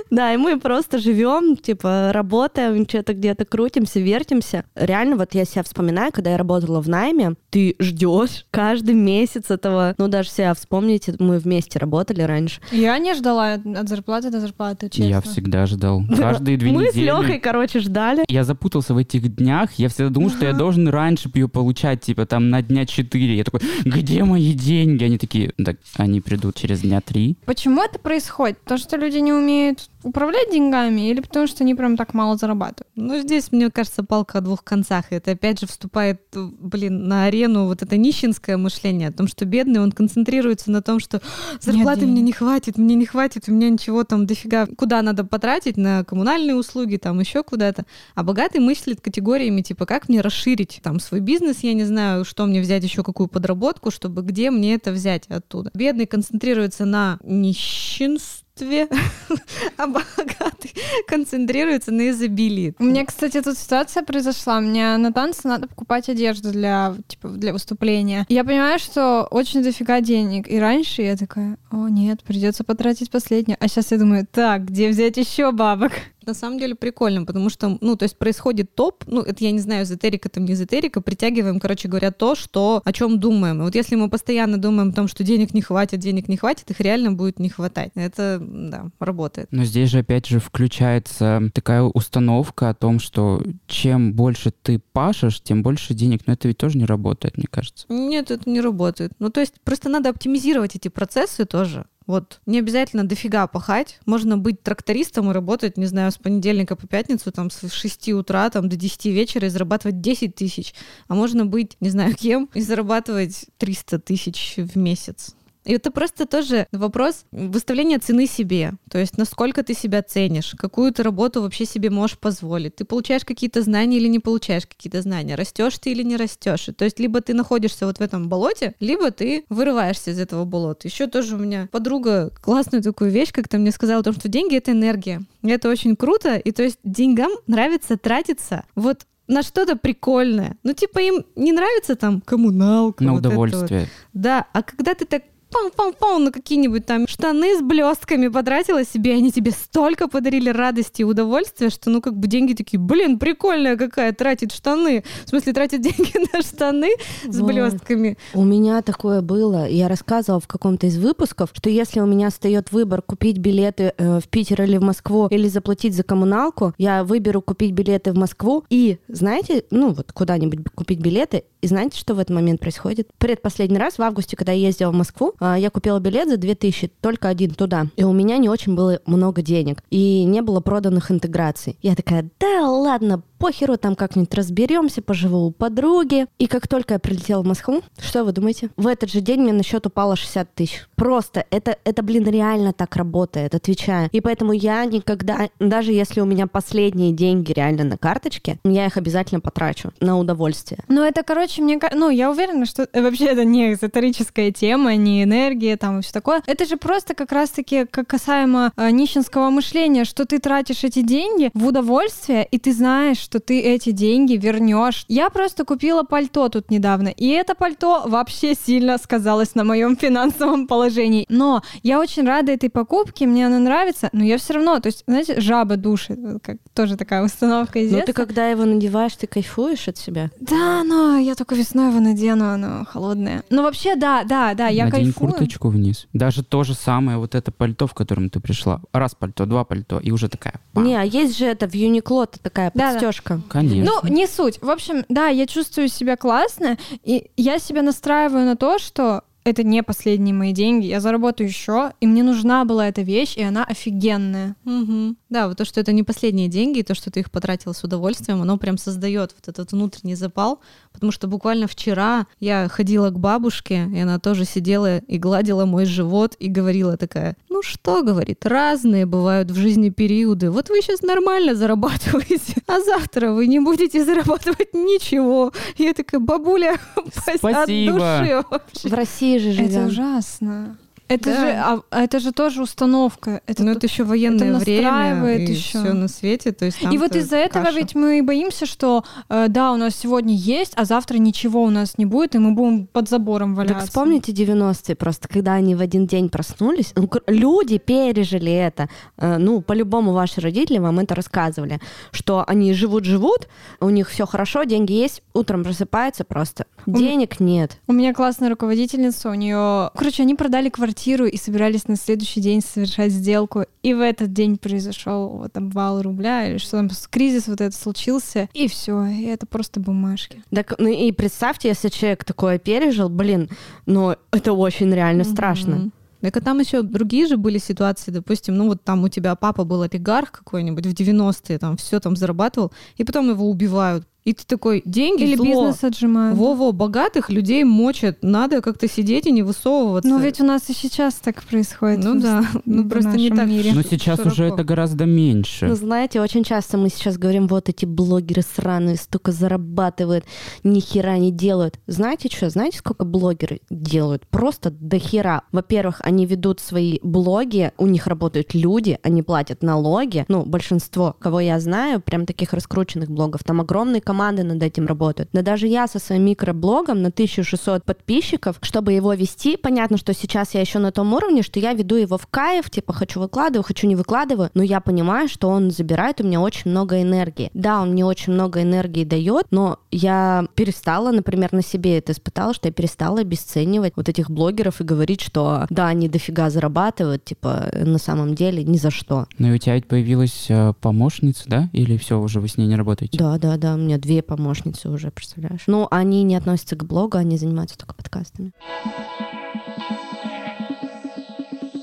Да, и мы просто живем, типа, работаем, что-то где-то крутимся, вертимся. Реально, вот я себя вспоминаю, когда я работала в найме, ты ждешь каждый месяц этого. Ну, даже себя вспомните, мы вместе работали раньше. Я не ждала от зарплаты до зарплаты, честно. Я всегда ждал. Каждые две мы недели. с Лехой, короче, ждали. Я запутался в этих днях. Я всегда думал, что я должен раньше ее получать, типа там на дня 4. Я такой, где мои деньги? Они такие, так они придут через дня 3. Почему это происходит? Потому что люди не умеют управлять деньгами или потому что они прям так мало зарабатывают? Ну, здесь, мне кажется, палка о двух концах. Это опять же вступает, блин, на арену вот это нищенское мышление о том, что бедный, он концентрируется на том, что зарплаты денег. мне не хватит, мне не хватит, у меня ничего там дофига. Куда надо потратить? На коммунальные услуги, там еще куда-то. А богатый мыслит категориями, типа, как мне расширить там свой бизнес, я не знаю, что мне взять еще, какую подработку, чтобы где мне это взять оттуда. Бедный концентрируется на нищенстве, удовольствие, а богатый концентрируется на изобилии. У меня, кстати, тут ситуация произошла. Мне на танцы надо покупать одежду для, типа, для выступления. Я понимаю, что очень дофига денег. И раньше я такая, о нет, придется потратить последнее. А сейчас я думаю, так, где взять еще бабок? На самом деле прикольно, потому что, ну, то есть происходит топ, ну, это я не знаю, эзотерика там не эзотерика, притягиваем, короче говоря, то, что, о чем думаем. И вот если мы постоянно думаем о том, что денег не хватит, денег не хватит, их реально будет не хватать. Это, да, работает. Но здесь же, опять же, включается такая установка о том, что чем больше ты пашешь, тем больше денег. Но это ведь тоже не работает, мне кажется. Нет, это не работает. Ну, то есть просто надо оптимизировать эти процессы тоже. Вот. Не обязательно дофига пахать. Можно быть трактористом и работать, не знаю, с понедельника по пятницу, там, с 6 утра там, до 10 вечера и зарабатывать 10 тысяч. А можно быть, не знаю, кем и зарабатывать 300 тысяч в месяц. И это просто тоже вопрос выставления цены себе. То есть насколько ты себя ценишь, какую ты работу вообще себе можешь позволить. Ты получаешь какие-то знания или не получаешь какие-то знания, растешь ты или не растешь. То есть либо ты находишься вот в этом болоте, либо ты вырываешься из этого болота. Еще тоже у меня подруга классную такую вещь как-то мне сказала, том, что деньги — это энергия. И это очень круто. И то есть деньгам нравится тратиться вот на что-то прикольное. Ну, типа, им не нравится там коммуналка. На вот удовольствие. Вот. Да, а когда ты так пам-пам-пам на какие-нибудь там штаны с блестками потратила себе, они тебе столько подарили радости и удовольствия, что ну как бы деньги такие, блин, прикольная какая, тратит штаны. В смысле, тратит деньги на штаны с Вот. блестками. У меня такое было. Я рассказывала в каком-то из выпусков, что если у меня встает выбор купить билеты э, в Питер или в Москву, или заплатить за коммуналку, я выберу купить билеты в Москву. И, знаете, ну вот куда-нибудь купить билеты. И знаете, что в этот момент происходит? Предпоследний раз в августе, когда я ездила в Москву, а, я купила билет за 2000, только один туда. И у меня не очень было много денег. И не было проданных интеграций. Я такая, да ладно, похеру, там как-нибудь разберемся, поживу у подруги. И как только я прилетела в Москву, что вы думаете? В этот же день мне на счет упало 60 тысяч. Просто это, это, блин, реально так работает, отвечаю. И поэтому я никогда, даже если у меня последние деньги реально на карточке, я их обязательно потрачу на удовольствие. Ну, это, короче, мне ка- ну, я уверена, что вообще это не эзотерическая тема, не энергия там и все такое. Это же просто как раз-таки как касаемо э, нищенского мышления, что ты тратишь эти деньги в удовольствие, и ты знаешь, что ты эти деньги вернешь. Я просто купила пальто тут недавно, и это пальто вообще сильно сказалось на моем финансовом положении. Но я очень рада этой покупке, мне она нравится, но я все равно, то есть, знаете, жаба душит, как тоже такая установка из Но ты когда его надеваешь, ты кайфуешь от себя. Да, но я только весной его надену, оно холодное. Ну вообще, да, да, да, я Надень кайфую. курточку вниз. Даже то же самое, вот это пальто, в котором ты пришла. Раз пальто, два пальто, и уже такая. пам. Не, а есть же это в Юникло такая Да-да. подстежка. Конечно. Ну, не суть. В общем, да, я чувствую себя классно, и я себя настраиваю на то, что это не последние мои деньги, я заработаю еще, и мне нужна была эта вещь, и она офигенная. Мгм. Да, вот то, что это не последние деньги, и то, что ты их потратил с удовольствием, оно прям создает вот этот внутренний запал, потому что буквально вчера я ходила к бабушке, и она тоже сидела и гладила мой живот и говорила такая, ну что, говорит, разные бывают в жизни периоды, вот вы сейчас нормально зарабатываете, а завтра вы не будете зарабатывать ничего. И я такая, бабуля, от Спасибо. души вообще. В России же Это живем. ужасно. Это Да. же, а, а это же тоже установка. Это Но то- это еще военное это время настраивает и ещё. все на свете, то есть И вот из-за этого ведь мы боимся, что э, да, у нас сегодня есть, а завтра ничего у нас не будет, и мы будем под забором валяться. Так вспомните 90-е просто, когда они в один день проснулись. Ну, люди пережили это. Э, Ну, по-любому ваши родители вам это рассказывали, что они живут-живут, у них все хорошо, деньги есть, утром просыпаются просто. Денег нет. У меня классная руководительница, у нее... Короче, они продали квартиру и собирались на следующий день совершать сделку. И в этот день произошел вот обвал рубля, или что там, кризис вот этот случился, и все, и это просто бумажки. Так, ну и представьте, если человек такое пережил, блин, ну это очень реально страшно. Мгм. Так а там еще другие же были ситуации, допустим, ну вот там у тебя папа был олигарх какой-нибудь в 90-е, там все там зарабатывал, и потом его убивают И ты такой, деньги Или зло. бизнес отжимают. Во-во, богатых людей мочат. Надо как-то сидеть и не высовываться. Ну ведь у нас и сейчас так происходит. Ну в- да, ну в просто не так. мире. Но сейчас уже широко. это гораздо меньше. Ну, знаете, очень часто мы сейчас говорим, вот эти блогеры сраные столько зарабатывают, ни хера не делают. Знаете что? Знаете, сколько блогеры делают? Просто до хера. Во-первых, они ведут свои блоги, у них работают люди, они платят налоги. Ну, большинство, кого я знаю, прям таких раскрученных блогов, там огромные команды над этим работают. Да даже я со своим микроблогом на 1600 подписчиков, чтобы его вести, понятно, что сейчас я еще на том уровне, что я веду его в кайф, типа хочу выкладываю, хочу не выкладываю, но я понимаю, что он забирает у меня очень много энергии. Да, он мне очень много энергии дает, но я перестала, например, на себе это испытала, что я перестала обесценивать вот этих блогеров и говорить, что да, они дофига зарабатывают, типа на самом деле ни за что. Но и у тебя ведь появилась э, помощница, да? Или все, уже вы с ней не работаете? Да, да, да, у меня две помощницы уже, представляешь? Ну, они не относятся к блогу, они занимаются только подкастами.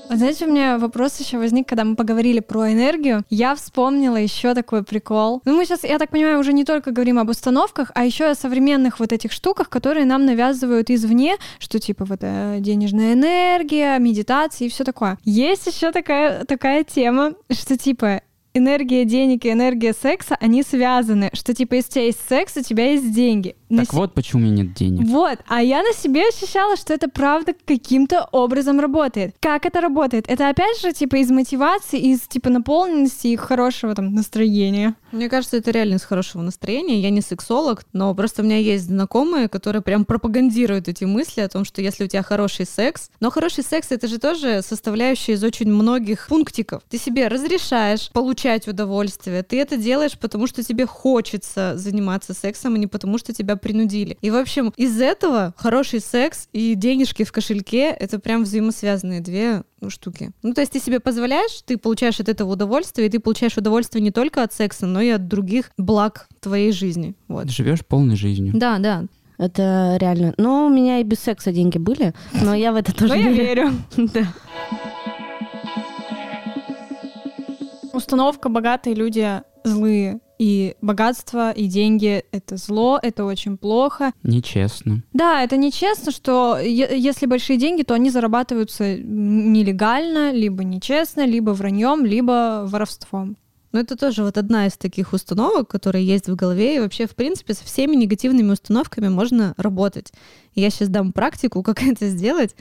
Знаете, у меня вопрос еще возник, когда мы поговорили про энергию. Я вспомнила еще такой прикол. Ну, мы сейчас, я так понимаю, уже не только говорим об установках, а еще о современных вот этих штуках, которые нам навязывают извне, что типа вот э, денежная энергия, медитация и все такое. Есть еще такая, такая тема, что типа энергия денег и энергия секса, они связаны, что типа если у тебя есть секс, у тебя есть деньги. На Так вот, почему у меня нет денег. вот, а я на себе ощущала, что это правда каким-то образом работает. Как это работает? Это опять же типа из мотивации, из типа наполненности и хорошего там настроения. Мне кажется, это реально из хорошего настроения. Я не сексолог, но просто у меня есть знакомые, которые прям пропагандируют эти мысли о том, что если у тебя хороший секс, но хороший секс это же тоже составляющая из очень многих пунктиков. Ты себе разрешаешь получать удовольствие, ты это делаешь, потому что тебе хочется заниматься сексом, а не потому что тебя принудили. И, в общем, из этого хороший секс и денежки в кошельке — это прям взаимосвязанные две ну, штуки. Ну, то есть ты себе позволяешь, ты получаешь от этого удовольствие, и ты получаешь удовольствие не только от секса, но и от других благ твоей жизни. Вот. Живешь полной жизнью. Да, да. Это реально. Ну, у меня и без секса деньги были, но я в это тоже Но верю. Да. Установка «богатые люди злые». И богатство, и деньги — это зло, это очень плохо. Нечестно. Да, это нечестно, что если большие деньги, то они зарабатываются нелегально, либо нечестно, либо враньем, либо воровством. Но это тоже вот одна из таких установок, которые есть в голове, и вообще, в принципе, со всеми негативными установками можно работать. Я сейчас дам практику, как это сделать.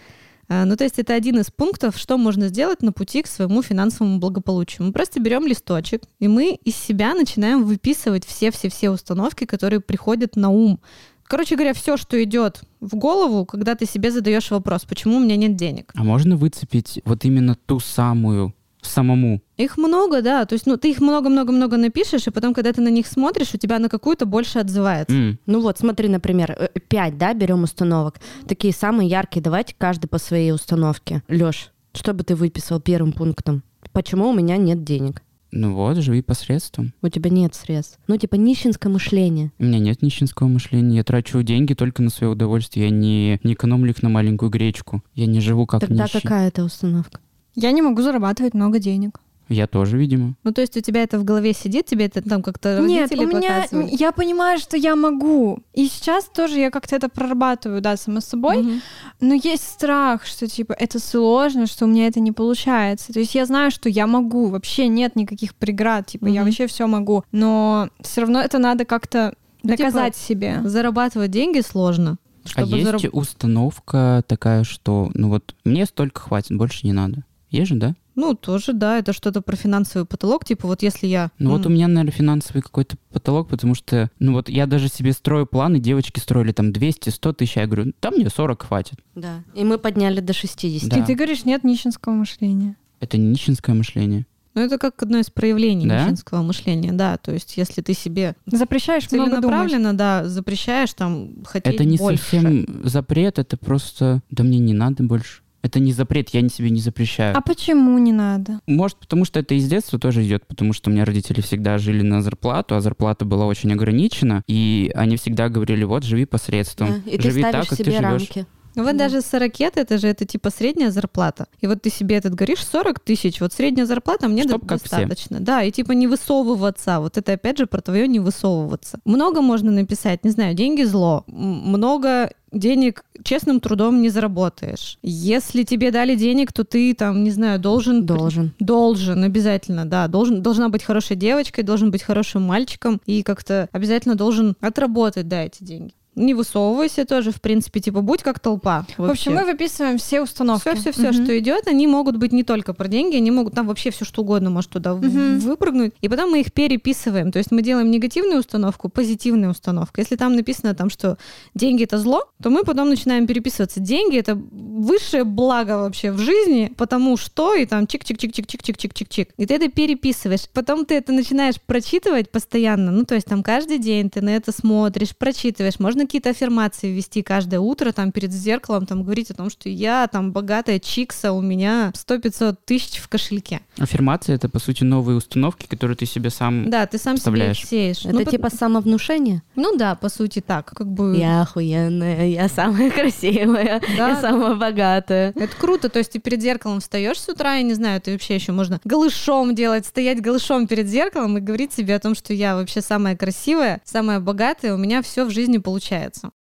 А, Ну, то есть это один из пунктов, что можно сделать на пути к своему финансовому благополучию. Мы просто берем листочек, и мы из себя начинаем выписывать все-все-все установки, которые приходят на ум. Короче говоря, все, что идет в голову, когда ты себе задаешь вопрос, почему у меня нет денег. А можно выцепить вот именно ту самую самому? Их много, да. То есть, ну, ты их много-много-много напишешь, и потом, когда ты на них смотришь, у тебя на какую-то больше отзывается. М, Ну вот, смотри, например, э, пять, да, берем установок. Такие самые яркие, давайте каждый по своей установке. Лёш, что бы ты выписал первым пунктом? Почему у меня нет денег? Ну вот, живи посредством. У тебя нет средств. Ну, типа, нищенское мышление. У меня нет нищенского мышления. Я трачу деньги только на свое удовольствие. Я не, не экономлю их на маленькую гречку. Я не живу как Тогда нищий. какая это установка? Я не могу зарабатывать много денег. Я тоже, видимо. Ну, то есть у тебя это в голове сидит, тебе это там как-то Нет, родители у меня... показывают? Я понимаю, что я могу. И сейчас тоже я как-то это прорабатываю, да, само собой. Мгм. Но есть страх, что, типа, это сложно, что у меня это не получается. То есть я знаю, что я могу. Вообще нет никаких преград. Типа, я Мгм. вообще все могу. Но все равно это надо как-то Ну, типа, доказать себе. Зарабатывать деньги сложно. а есть зараб- установка такая, что ну вот мне столько хватит, больше не надо. Есть же, да? Ну, тоже, да, это что-то про финансовый потолок. Типа вот если я... Ну вот у меня, наверное, финансовый какой-то потолок, потому что, ну вот я даже себе строю планы, девочки строили там 200-100 тысяч, а я говорю, там мне 40 хватит. Да. И мы подняли до 60. Да. И ты говоришь, нет нищенского мышления. Это не нищенское мышление. Ну, это как одно из проявлений Да? нищенского мышления, да. То есть если ты себе Запрещаешь много думать. целенаправленно, да, запрещаешь там хотеть это не больше. совсем запрет, это просто, да мне не надо больше. Это не запрет, я себе не запрещаю. А почему не надо? Может, потому что это из детства тоже идет, потому что у меня родители всегда жили на зарплату, а зарплата была очень ограничена, и они всегда говорили, вот, живи посредством. Да, И ты живи ставишь так, как себе ты живешь. рамки. Вот Да. даже 40 это же это типа средняя зарплата. И вот ты себе этот говоришь 40 тысяч, вот средняя зарплата мне Чтоб достаточно. Да, и типа не высовываться. Вот это опять же про твое не высовываться. Много можно написать, не знаю, деньги зло. Много денег честным трудом не заработаешь. Если тебе дали денег, то ты там, не знаю, должен... Должен. Должен, обязательно, да. Должен, должна быть хорошей девочкой, должен быть хорошим мальчиком и как-то обязательно должен отработать, да, эти деньги. Не высовывайся тоже, в принципе, типа, будь как толпа. В общем, мы выписываем все установки. все, все, все, Мгм. что идет, они могут быть не только про деньги, они могут там вообще все что угодно может туда Мгм. выпрыгнуть. И потом мы их переписываем. То есть мы делаем негативную установку, позитивную установку. Если там написано там, что деньги это зло, то мы потом начинаем переписываться. Деньги это высшее благо вообще в жизни, потому что и там чик-чик-чик-чик-чик-чик-чик-чик. И ты это переписываешь. Потом ты это начинаешь прочитывать постоянно. Ну, то есть там каждый день ты на это смотришь, прочитываешь. Можно какие-то аффирмации вести каждое утро там перед зеркалом, там говорить о том, что я там богатая чикса, у меня 100-500 тысяч в кошельке. Аффирмация — это, по сути, новые установки, которые ты себе сам... Да, ты сам себе сеешь. Это ну, по- типа самовнушение? Ну да, по сути так. Как бы... Я охуенная, я самая красивая, Да. я самая богатая. Это круто, то есть ты перед зеркалом встаешь с утра, я не знаю, это вообще еще можно голышом делать, стоять голышом перед зеркалом и говорить себе о том, что я вообще самая красивая, самая богатая, у меня все в жизни получается.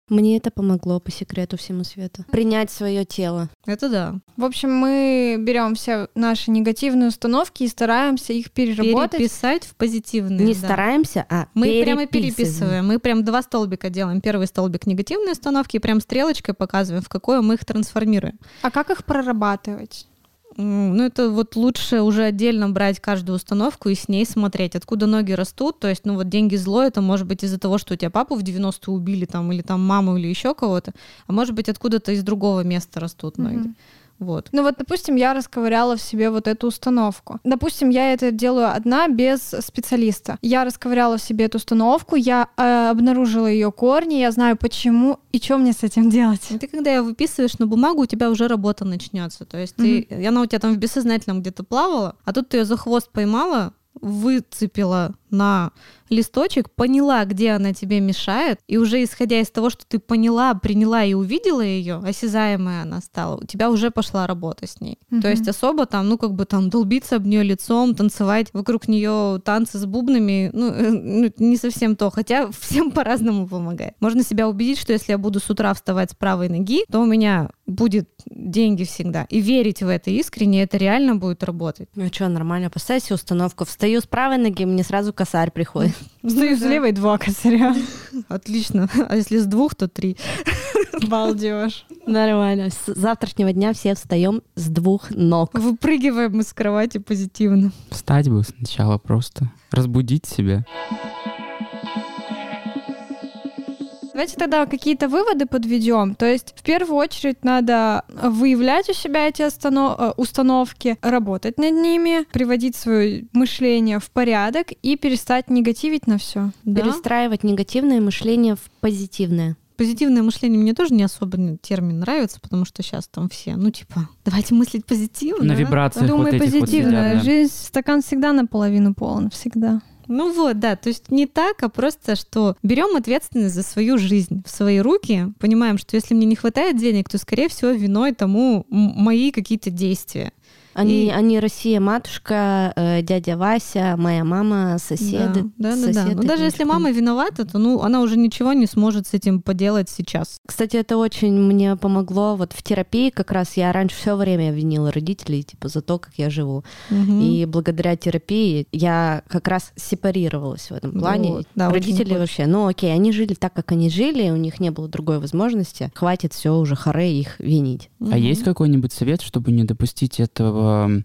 Мне это помогло по секрету всему свету. Принять свое тело. Это да. В общем, мы берем все наши негативные установки и стараемся их переработать. Переписать в позитивные. Не да. стараемся, а Мы прямо переписываем. переписываем. Мы прям два столбика делаем. Первый столбик негативные установки, и прям стрелочкой показываем, в какое мы их трансформируем. А как их прорабатывать? Ну, это вот лучше уже отдельно брать каждую установку и с ней смотреть, откуда ноги растут. То есть, ну вот деньги зло, это может быть из-за того, что у тебя папу в 90-е убили там, или там маму, или еще кого-то. А может быть, откуда-то из другого места растут ноги. Мгм. Вот. Ну вот, допустим, я расковыряла в себе вот эту установку. Допустим, я это делаю одна без специалиста. Я расковыряла в себе эту установку, я э, обнаружила ее корни, я знаю почему и что мне с этим делать. Ты, когда ее выписываешь на бумагу, у тебя уже работа начнется. То есть ты, и она у тебя там в бессознательном где-то плавала, а тут ты ее за хвост поймала, выцепила на листочек, поняла, где она тебе мешает, и уже исходя из того, что ты поняла, приняла и увидела ее, осязаемая она стала, у тебя уже пошла работа с ней. Мгм. То есть особо там, ну, как бы там долбиться об нее лицом, танцевать вокруг нее танцы с бубнами, ну, э, ну, не совсем то, хотя всем по-разному помогает. Можно себя убедить, что если я буду с утра вставать с правой ноги, то у меня будет деньги всегда. И верить в это искренне, это реально будет работать. Ну что, нормально, поставь себе установку. Встаю с правой ноги, мне сразу косарь приходит. Стою с да. левой два косаря. Отлично. А если с двух, то три. Балдеж. Нормально. С завтрашнего дня все встаем с двух ног. Выпрыгиваем из кровати позитивно. Встать бы сначала просто. Разбудить себя. Давайте тогда какие-то выводы подведем. То есть, в первую очередь, надо выявлять у себя эти останов- э, установки, работать над ними, приводить свое мышление в порядок и перестать негативить на все. Да. Перестраивать негативное мышление в позитивное. Позитивное мышление мне тоже не особо термин нравится, потому что сейчас там все, ну типа, давайте мыслить позитивно. На вибрациях вот Думай этих вот позитивно. сидят, да. Жизнь, стакан всегда наполовину полон, всегда. Ну вот, да, то есть не так, а просто, что берем ответственность за свою жизнь в свои руки, понимаем, что если мне не хватает денег, то, скорее всего, виной тому мои какие-то действия. Они, И- они Россия, матушка, э, дядя Вася, моя мама, соседи. Да, да, да. да. соседи, Но даже если мама виновата, то ну, она уже ничего не сможет с этим поделать сейчас. Кстати, это очень мне помогло. Вот в терапии как раз я раньше все время обвинила родителей типа за то, как я живу. Мгм. И благодаря терапии я как раз сепарировалась в этом плане. Вот, да, Родители вообще, ну окей, они жили так, как они жили, у них не было другой возможности. Хватит все уже харе их винить. А есть какой-нибудь совет, чтобы не допустить этого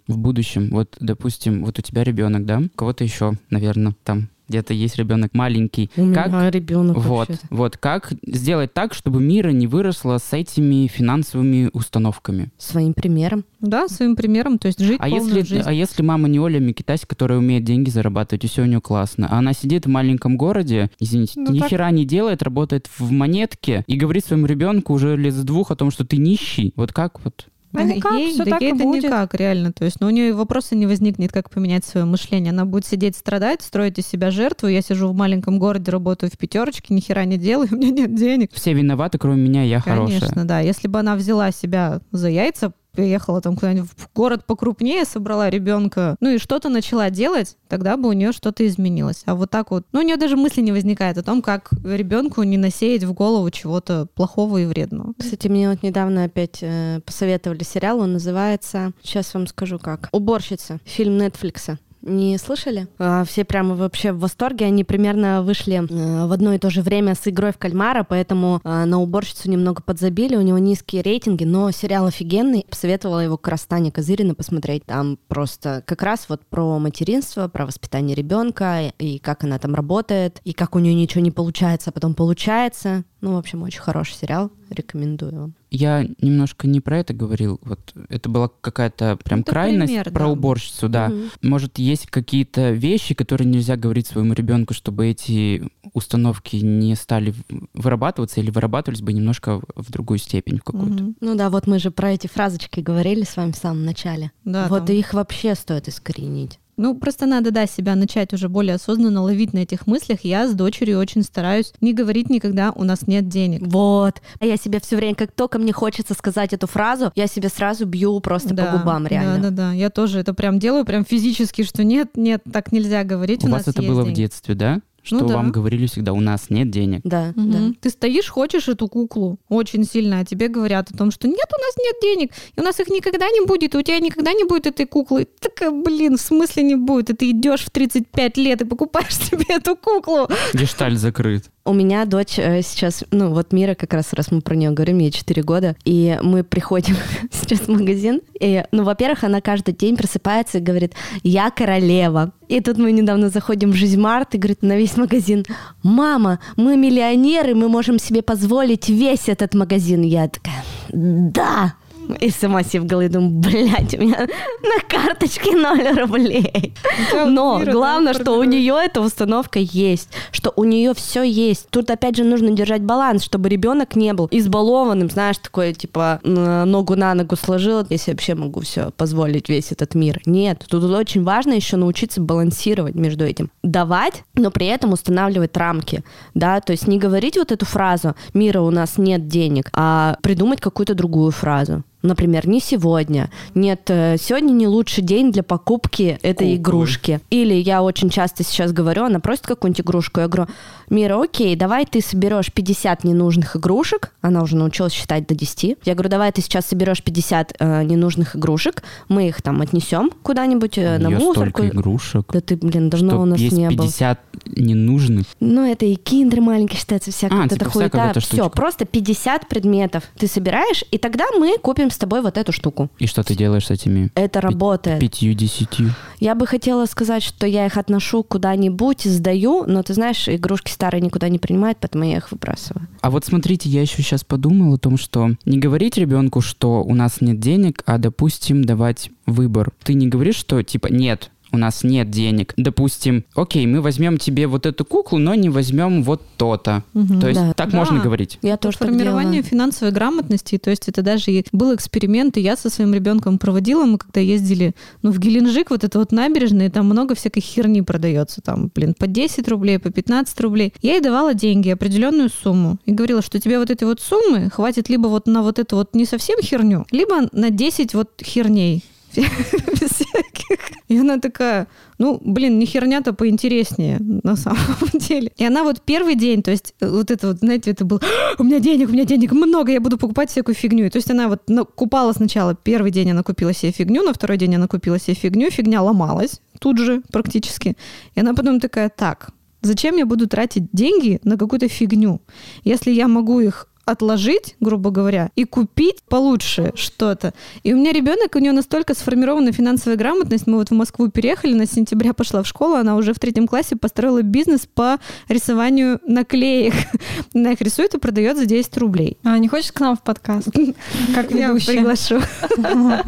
в будущем? Вот, допустим, вот у тебя ребенок, да? У кого-то еще, наверное, там где-то есть ребенок маленький. У Как меня ребенок Вот, вообще. вот как сделать так, чтобы мира не выросла с этими финансовыми установками. Своим примером. Да, своим примером, то есть жить А если, жизнь. а если мама не Оля Микитась, которая умеет деньги зарабатывать, и все у нее классно, а она сидит в маленьком городе, извините, Ну, ни так- хера не делает, работает в монетке и говорит своему ребенку уже лет с двух о том, что ты нищий. Вот как вот? А никак, ей, всё да так и ей-то будет. никак, реально. То есть, ну, у нее вопроса не возникнет, как поменять свое мышление. Она будет сидеть, страдать, строить из себя жертву. Я сижу в маленьком городе, работаю в пятерочке, ни хера не делаю, у меня нет денег. Все виноваты, кроме меня, я хорошая. Конечно, да. Если бы она взяла себя за яйца, приехала там куда-нибудь в город покрупнее, собрала ребенка, ну и что-то начала делать, тогда бы у нее что-то изменилось. А вот так вот, ну у нее даже мысли не возникает о том, как ребенку не насеять в голову чего-то плохого и вредного. Кстати, мне вот недавно опять э, посоветовали сериал, он называется, сейчас вам скажу как, «Уборщица», фильм Нетфликса. Не слышали? А, все прямо вообще в восторге. Они примерно вышли э, в одно и то же время с игрой в кальмара, поэтому э, на уборщицу немного подзабили. У него низкие рейтинги, но сериал офигенный. Посоветовала его Таня Козырина посмотреть. Там просто как раз вот про материнство, про воспитание ребенка и как она там работает, и как у нее ничего не получается, а потом получается. Ну, в общем, очень хороший сериал. Рекомендую вам. Я немножко не про это говорил. Вот это была какая-то прям Это крайность пример, про да. уборщицу, да. Мгм. Может, есть какие-то вещи, которые нельзя говорить своему ребенку, чтобы эти установки не стали вырабатываться или вырабатывались бы немножко в другую степень какую-то. Мгм. Ну да, вот мы же про эти фразочки говорили с вами в самом начале. Да, вот там. их вообще стоит искоренить. Ну, просто надо, да, себя начать уже более осознанно ловить на этих мыслях. Я с дочерью очень стараюсь не говорить никогда «у нас нет денег». Вот. А я себе все время, как только мне хочется сказать эту фразу, я себе сразу бью просто Да, по губам, реально. Да, да, да. Я тоже это прям делаю, прям физически, что нет, нет, так нельзя говорить. У у вас это есть было в деньги». детстве, да? Что Ну да. вам говорили всегда, у нас нет денег. Да, Мгм. да. Ты стоишь, хочешь эту куклу очень сильно, а тебе говорят о том, что нет, у нас нет денег, и у нас их никогда не будет, и у тебя никогда не будет этой куклы. Такая, блин, в смысле не будет? И ты идешь в 35 лет и покупаешь себе эту куклу. Гешталь закрыт. У меня дочь э, сейчас, ну вот Мира, как раз раз мы про нее говорим, ей 4 года, и мы приходим сейчас в магазин, и, ну, во-первых, она каждый день просыпается и говорит, я королева. И тут мы недавно заходим в Жизмарт и говорит на весь магазин, мама, мы миллионеры, мы можем себе позволить весь этот магазин. Я такая, да. И сама себе в голове думаю, блядь, у меня на карточке 0 рублей. Но Мира, да, главное, что у нее эта установка есть, что у нее все есть. Тут опять же нужно держать баланс, чтобы ребенок не был избалованным, знаешь, такое типа ногу на ногу сложил, если вообще могу все позволить весь этот мир. Нет, тут очень важно еще научиться балансировать между этим, давать, но при этом устанавливать рамки, да, то есть не говорить вот эту фразу "мира у нас нет денег", а придумать какую-то другую фразу. Например, не сегодня. Нет, э, сегодня не лучший день для покупки этой Куклы. игрушки. Или я очень часто сейчас говорю, она просит какую-нибудь игрушку, я говорю, Мира, окей, давай ты соберешь 50 ненужных игрушек, она уже научилась считать до 10. Я говорю, давай ты сейчас соберешь 50 э, ненужных игрушек, мы их там отнесем куда-нибудь э, на мусорку. столько игрушек. Да ты, блин, давно у нас есть не было. 50 ненужных. Ну, это и киндер маленький считается, всякая А, вот типа эта хуета. Все, просто 50 предметов ты собираешь, и тогда мы купим с тобой вот эту штуку. И что ты делаешь с этими Это работает. пятью-десятью? Я бы хотела сказать, что я их отношу куда-нибудь, сдаю, но ты знаешь, игрушки старые никуда не принимают, поэтому я их выбрасываю. А вот смотрите, я еще сейчас подумал о том, что не говорить ребенку, что у нас нет денег, а, допустим, давать выбор. Ты не говоришь, что типа нет, у нас нет денег. Допустим, окей, мы возьмем тебе вот эту куклу, но не возьмем вот то-то. Мгм. То есть Да. так Да. можно говорить. Я тоже так Формирование делаю. финансовой грамотности, то есть это даже и был эксперимент, и я со своим ребенком проводила, мы когда ездили, ну, в Геленджик, вот это вот набережная, там много всякой херни продается, там, блин, по 10 рублей, по 15 рублей. Я ей давала деньги, определенную сумму, и говорила, что тебе вот этой вот суммы хватит либо вот на вот эту вот не совсем херню, либо на 10 вот херней. Без всяких. И она такая, ну, блин, не херня-то поинтереснее на самом деле. И она вот первый день, то есть э, вот это вот, знаете, это был, у меня денег, у меня денег много, я буду покупать всякую фигню. И То есть она вот купала сначала, первый день она купила себе фигню, на второй день она купила себе фигню, фигня ломалась тут же практически. И она потом такая, так, зачем я буду тратить деньги на какую-то фигню, если я могу их отложить, грубо говоря, и купить получше что-то. И у меня ребенок, у него настолько сформирована финансовая грамотность. Мы вот в Москву переехали, на сентября пошла в школу, она уже в третьем классе построила бизнес по рисованию наклеек. Она их рисует и продает за 10 рублей. А не хочешь к нам в подкаст? Как Я ведущая? приглашу.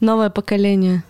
Новое поколение.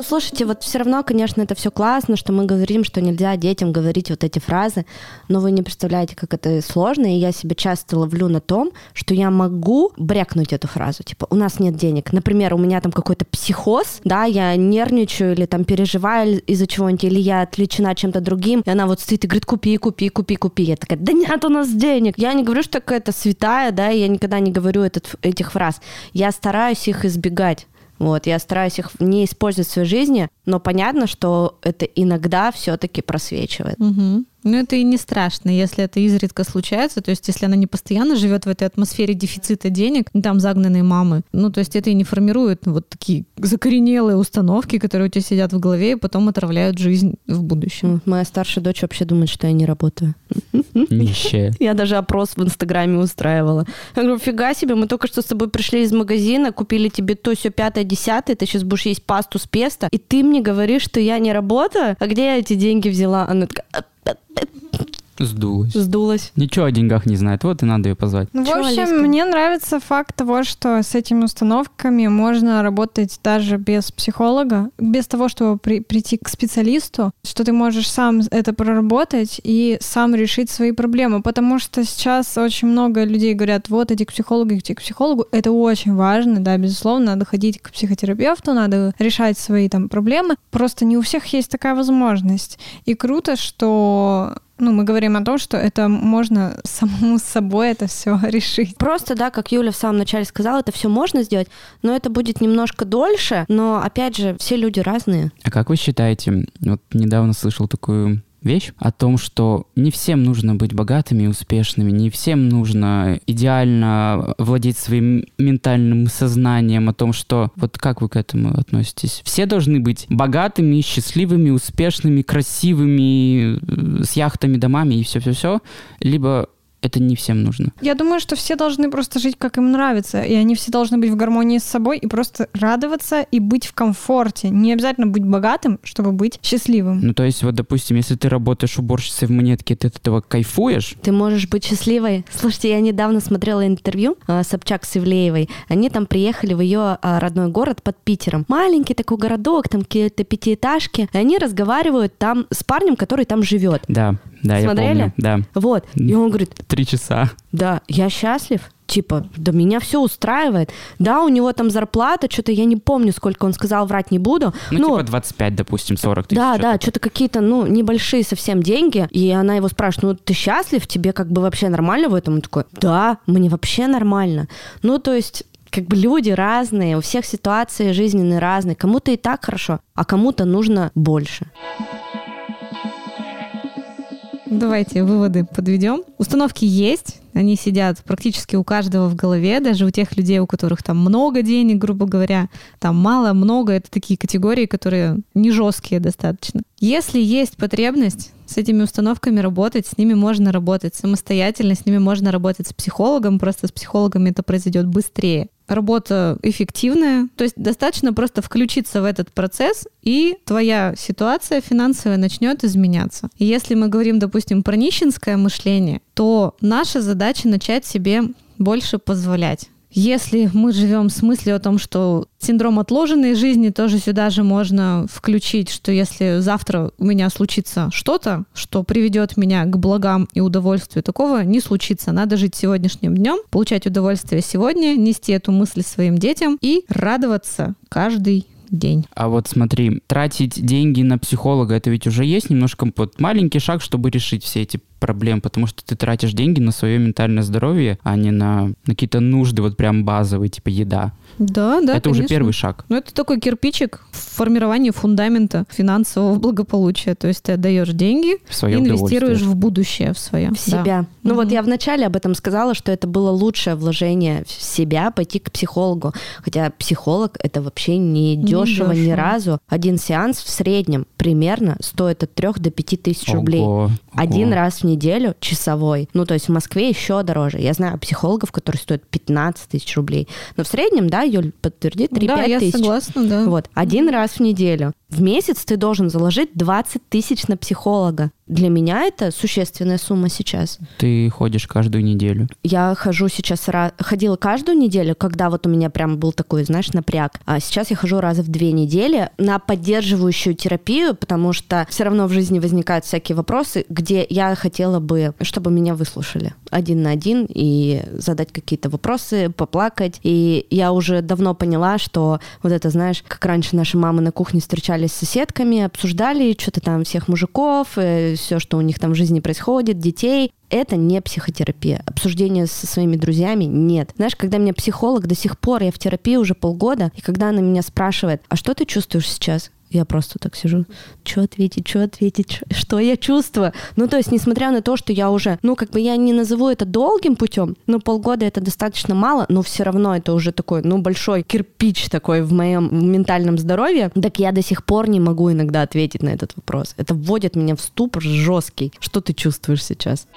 Ну, слушайте, вот все равно, конечно, это все классно, что мы говорим, что нельзя детям говорить вот эти фразы, но вы не представляете, как это сложно, и я себя часто ловлю на том, что я могу брякнуть эту фразу, типа, у нас нет денег. Например, у меня там какой-то психоз, да, я нервничаю или там переживаю из-за чего-нибудь, или я отвлечена чем-то другим, и она вот стоит и говорит, купи, купи, купи, купи. Я такая, да нет у нас денег. Я не говорю, что какая-то святая, да, я никогда не говорю этот, этих фраз. Я стараюсь их избегать. Вот, я стараюсь их не использовать в своей жизни, но понятно, что это иногда все-таки просвечивает. Угу. Ну, это и не страшно, если это изредка случается. То есть, если она не постоянно живет в этой атмосфере дефицита денег, там загнанные мамы, ну, то есть это и не формирует вот такие закоренелые установки, которые у тебя сидят в голове и потом отравляют жизнь в будущем. Моя старшая дочь вообще думает, что я не работаю. Нищая. Я даже опрос в Инстаграме устраивала. Я говорю, фига себе, мы только что с тобой пришли из магазина, купили тебе то, все пятое, десятое, ты сейчас будешь есть пасту с песто, и ты мне говоришь, что я не работаю? А где я эти деньги взяла? Она такая, Сдулась. сдулась. Ничего о деньгах не знает. Вот и надо ее позвать. Ну, в общем, Алиска? мне нравится факт того, что с этими установками можно работать даже без психолога, без того, чтобы при- прийти к специалисту, что ты можешь сам это проработать и сам решить свои проблемы. Потому что сейчас очень много людей говорят, вот иди к психологу, иди к психологу. Это очень важно, да, безусловно, надо ходить к психотерапевту, надо решать свои там проблемы. Просто не у всех есть такая возможность. И круто, что ну, мы говорим о том, что это можно самому с собой это все решить. Просто, да, как Юля в самом начале сказала, это все можно сделать, но это будет немножко дольше, но, опять же, все люди разные. А как вы считаете, вот недавно слышал такую вещь о том, что не всем нужно быть богатыми и успешными, не всем нужно идеально владеть своим ментальным сознанием, о том, что вот как вы к этому относитесь? Все должны быть богатыми, счастливыми, успешными, красивыми, э, с яхтами, домами и все-все-все, либо это не всем нужно. Я думаю, что все должны просто жить, как им нравится, и они все должны быть в гармонии с собой и просто радоваться и быть в комфорте. Не обязательно быть богатым, чтобы быть счастливым. Ну, то есть, вот, допустим, если ты работаешь уборщицей в монетке, ты от этого кайфуешь, Ты можешь быть счастливой. Слушайте, я недавно смотрела интервью э, Собчак с Ивлеевой. Они там приехали в ее э, родной город под Питером. Маленький такой городок, там какие-то пятиэтажки. И они разговаривают там с парнем, который там живет. да, да, Смотрели? я помню, да. Вот. И он говорит, Три часа. да, я счастлив. Типа, да меня все устраивает. Да, у него там зарплата, что-то я не помню, сколько он сказал, врать не буду. Ну, типа 25, допустим, 40 тысяч. Да, что-то да, что-то какие-то, ну, небольшие совсем деньги. И она его спрашивает, ну, ты счастлив? Тебе как бы вообще нормально в этом? Он такой, да, мне вообще нормально. Ну, то есть как бы люди разные, у всех ситуации жизненные разные. Кому-то и так хорошо, а кому-то нужно больше. Давайте выводы подведем. Установки есть, они сидят практически у каждого в голове, даже у тех людей, у которых там много денег, грубо говоря, там мало, много, это такие категории, которые не жесткие достаточно. Если есть потребность с этими установками работать, с ними можно работать самостоятельно, с ними можно работать с психологом, просто с психологами это произойдет быстрее. Работа эффективная, то есть достаточно просто включиться в этот процесс, и твоя ситуация финансовая начнет изменяться. И если мы говорим, допустим, про нищенское мышление, то наша задача начать себе больше позволять. Если мы живем с мыслью о том, что синдром отложенной жизни тоже сюда же можно включить, что если завтра у меня случится что-то, что приведет меня к благам и удовольствию, такого не случится. Надо жить сегодняшним днем, получать удовольствие сегодня, нести эту мысль своим детям и радоваться каждый день. А вот смотри, тратить деньги на психолога, это ведь уже есть немножко вот маленький шаг, чтобы решить все эти проблемы, потому что ты тратишь деньги на свое ментальное здоровье, а не на, на какие-то нужды вот прям базовые, типа еда. Да, да. это уже конечно. первый шаг. Ну, это такой кирпичик в формировании фундамента финансового благополучия. То есть ты отдаешь деньги, В свое инвестируешь в будущее, в свое. В себя. Ну вот Мгм. я вначале об этом сказала, что это было лучшее вложение в себя, пойти к психологу. Хотя психолог это вообще не дешево ни дешево. разу. Один сеанс в среднем примерно стоит от 3 до 5 тысяч рублей. Ого, Один ого. раз в неделю часовой. Ну, то есть в Москве еще дороже. Я знаю психологов, которые стоят 15 тысяч рублей. Но в среднем, да, Юль, подтверди, 3-5 Да, я тысяч. согласна, да. Вот, один раз в неделю. В месяц ты должен заложить 20 тысяч на психолога. Для меня это существенная сумма сейчас. Ты ходишь каждую неделю. Я хожу сейчас, ходила каждую неделю, когда вот у меня прям был такой, знаешь, напряг. А сейчас я хожу раза в две недели на поддерживающую терапию, потому что все равно в жизни возникают всякие вопросы, где я хотела бы, чтобы меня выслушали один на один и задать какие-то вопросы, поплакать. И я уже давно поняла, что вот это, знаешь, как раньше наши мамы на кухне встречались с соседками, обсуждали что-то там всех мужиков, э, все, что у них там в жизни происходит, детей. Это не психотерапия. Обсуждение со своими друзьями нет. Знаешь, когда меня психолог до сих пор, я в терапии уже полгода, и когда она меня спрашивает, а что ты чувствуешь сейчас? Я просто так сижу, что ответить, что ответить, чё- что я чувствую. Ну, то есть, несмотря на то, что я уже, ну, как бы я не назову это долгим путем, но полгода это достаточно мало, но все равно это уже такой, ну, большой кирпич такой в моем ментальном здоровье, так я до сих пор не могу иногда ответить на этот вопрос. Это вводит меня в ступор жесткий. Что ты чувствуешь сейчас?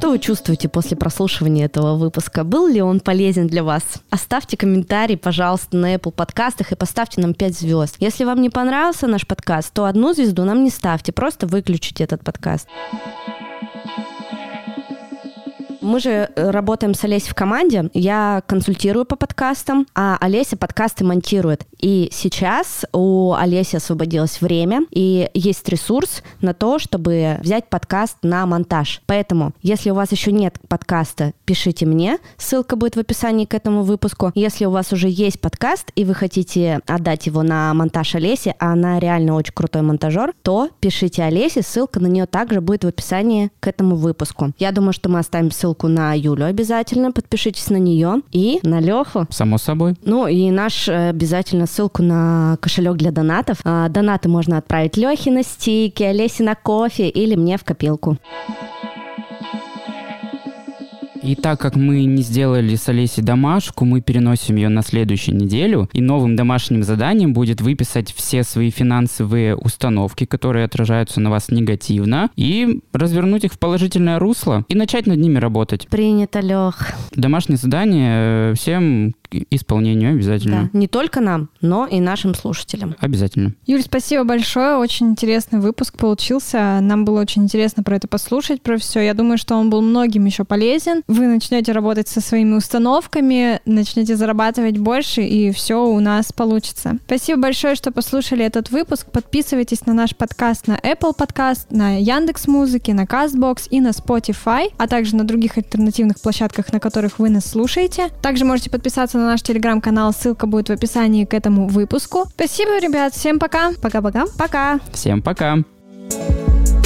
Что вы чувствуете после прослушивания этого выпуска? Был ли он полезен для вас? Оставьте комментарий, пожалуйста, на Apple подкастах и поставьте нам 5 звезд. Если вам не понравился наш подкаст, то одну звезду нам не ставьте, просто выключите этот подкаст. Мы же э, работаем с Олесей в команде. Я консультирую по подкастам, а Олеся подкасты монтирует. И сейчас у Олеси освободилось время, и есть ресурс на то, чтобы взять подкаст на монтаж. Поэтому, если у вас еще нет подкаста, пишите мне. Ссылка будет в описании к этому выпуску. Если у вас уже есть подкаст, и вы хотите отдать его на монтаж Олеси, а она реально очень крутой монтажер, то пишите Олесе. Ссылка на нее также будет в описании к этому выпуску. Я думаю, что мы оставим ссылку на Юлю обязательно. Подпишитесь на нее и на Леху. Само собой. Ну и наш э, обязательно ссылку на кошелек для донатов. А, Донаты можно отправить Лехе на стики, Олесе на кофе или мне в копилку. И так как мы не сделали с Олесей домашку, мы переносим ее на следующую неделю. И новым домашним заданием будет выписать все свои финансовые установки, которые отражаются на вас негативно, и развернуть их в положительное русло и начать над ними работать. Принято, Лех. Домашнее задание э, всем исполнению обязательно. Да. Не только нам, но и нашим слушателям. Обязательно. Юль, спасибо большое. Очень интересный выпуск получился. Нам было очень интересно про это послушать, про все. Я думаю, что он был многим еще полезен. Вы начнете работать со своими установками, начнете зарабатывать больше, и все у нас получится. Спасибо большое, что послушали этот выпуск. Подписывайтесь на наш подкаст на Apple Podcast, на Яндекс Музыке, на Castbox и на Spotify, а также на других альтернативных площадках, на которых вы нас слушаете. Также можете подписаться на наш телеграм-канал, ссылка будет в описании к этому выпуску. Спасибо, ребят, всем пока. Пока-пока. Пока! Всем пока! Thank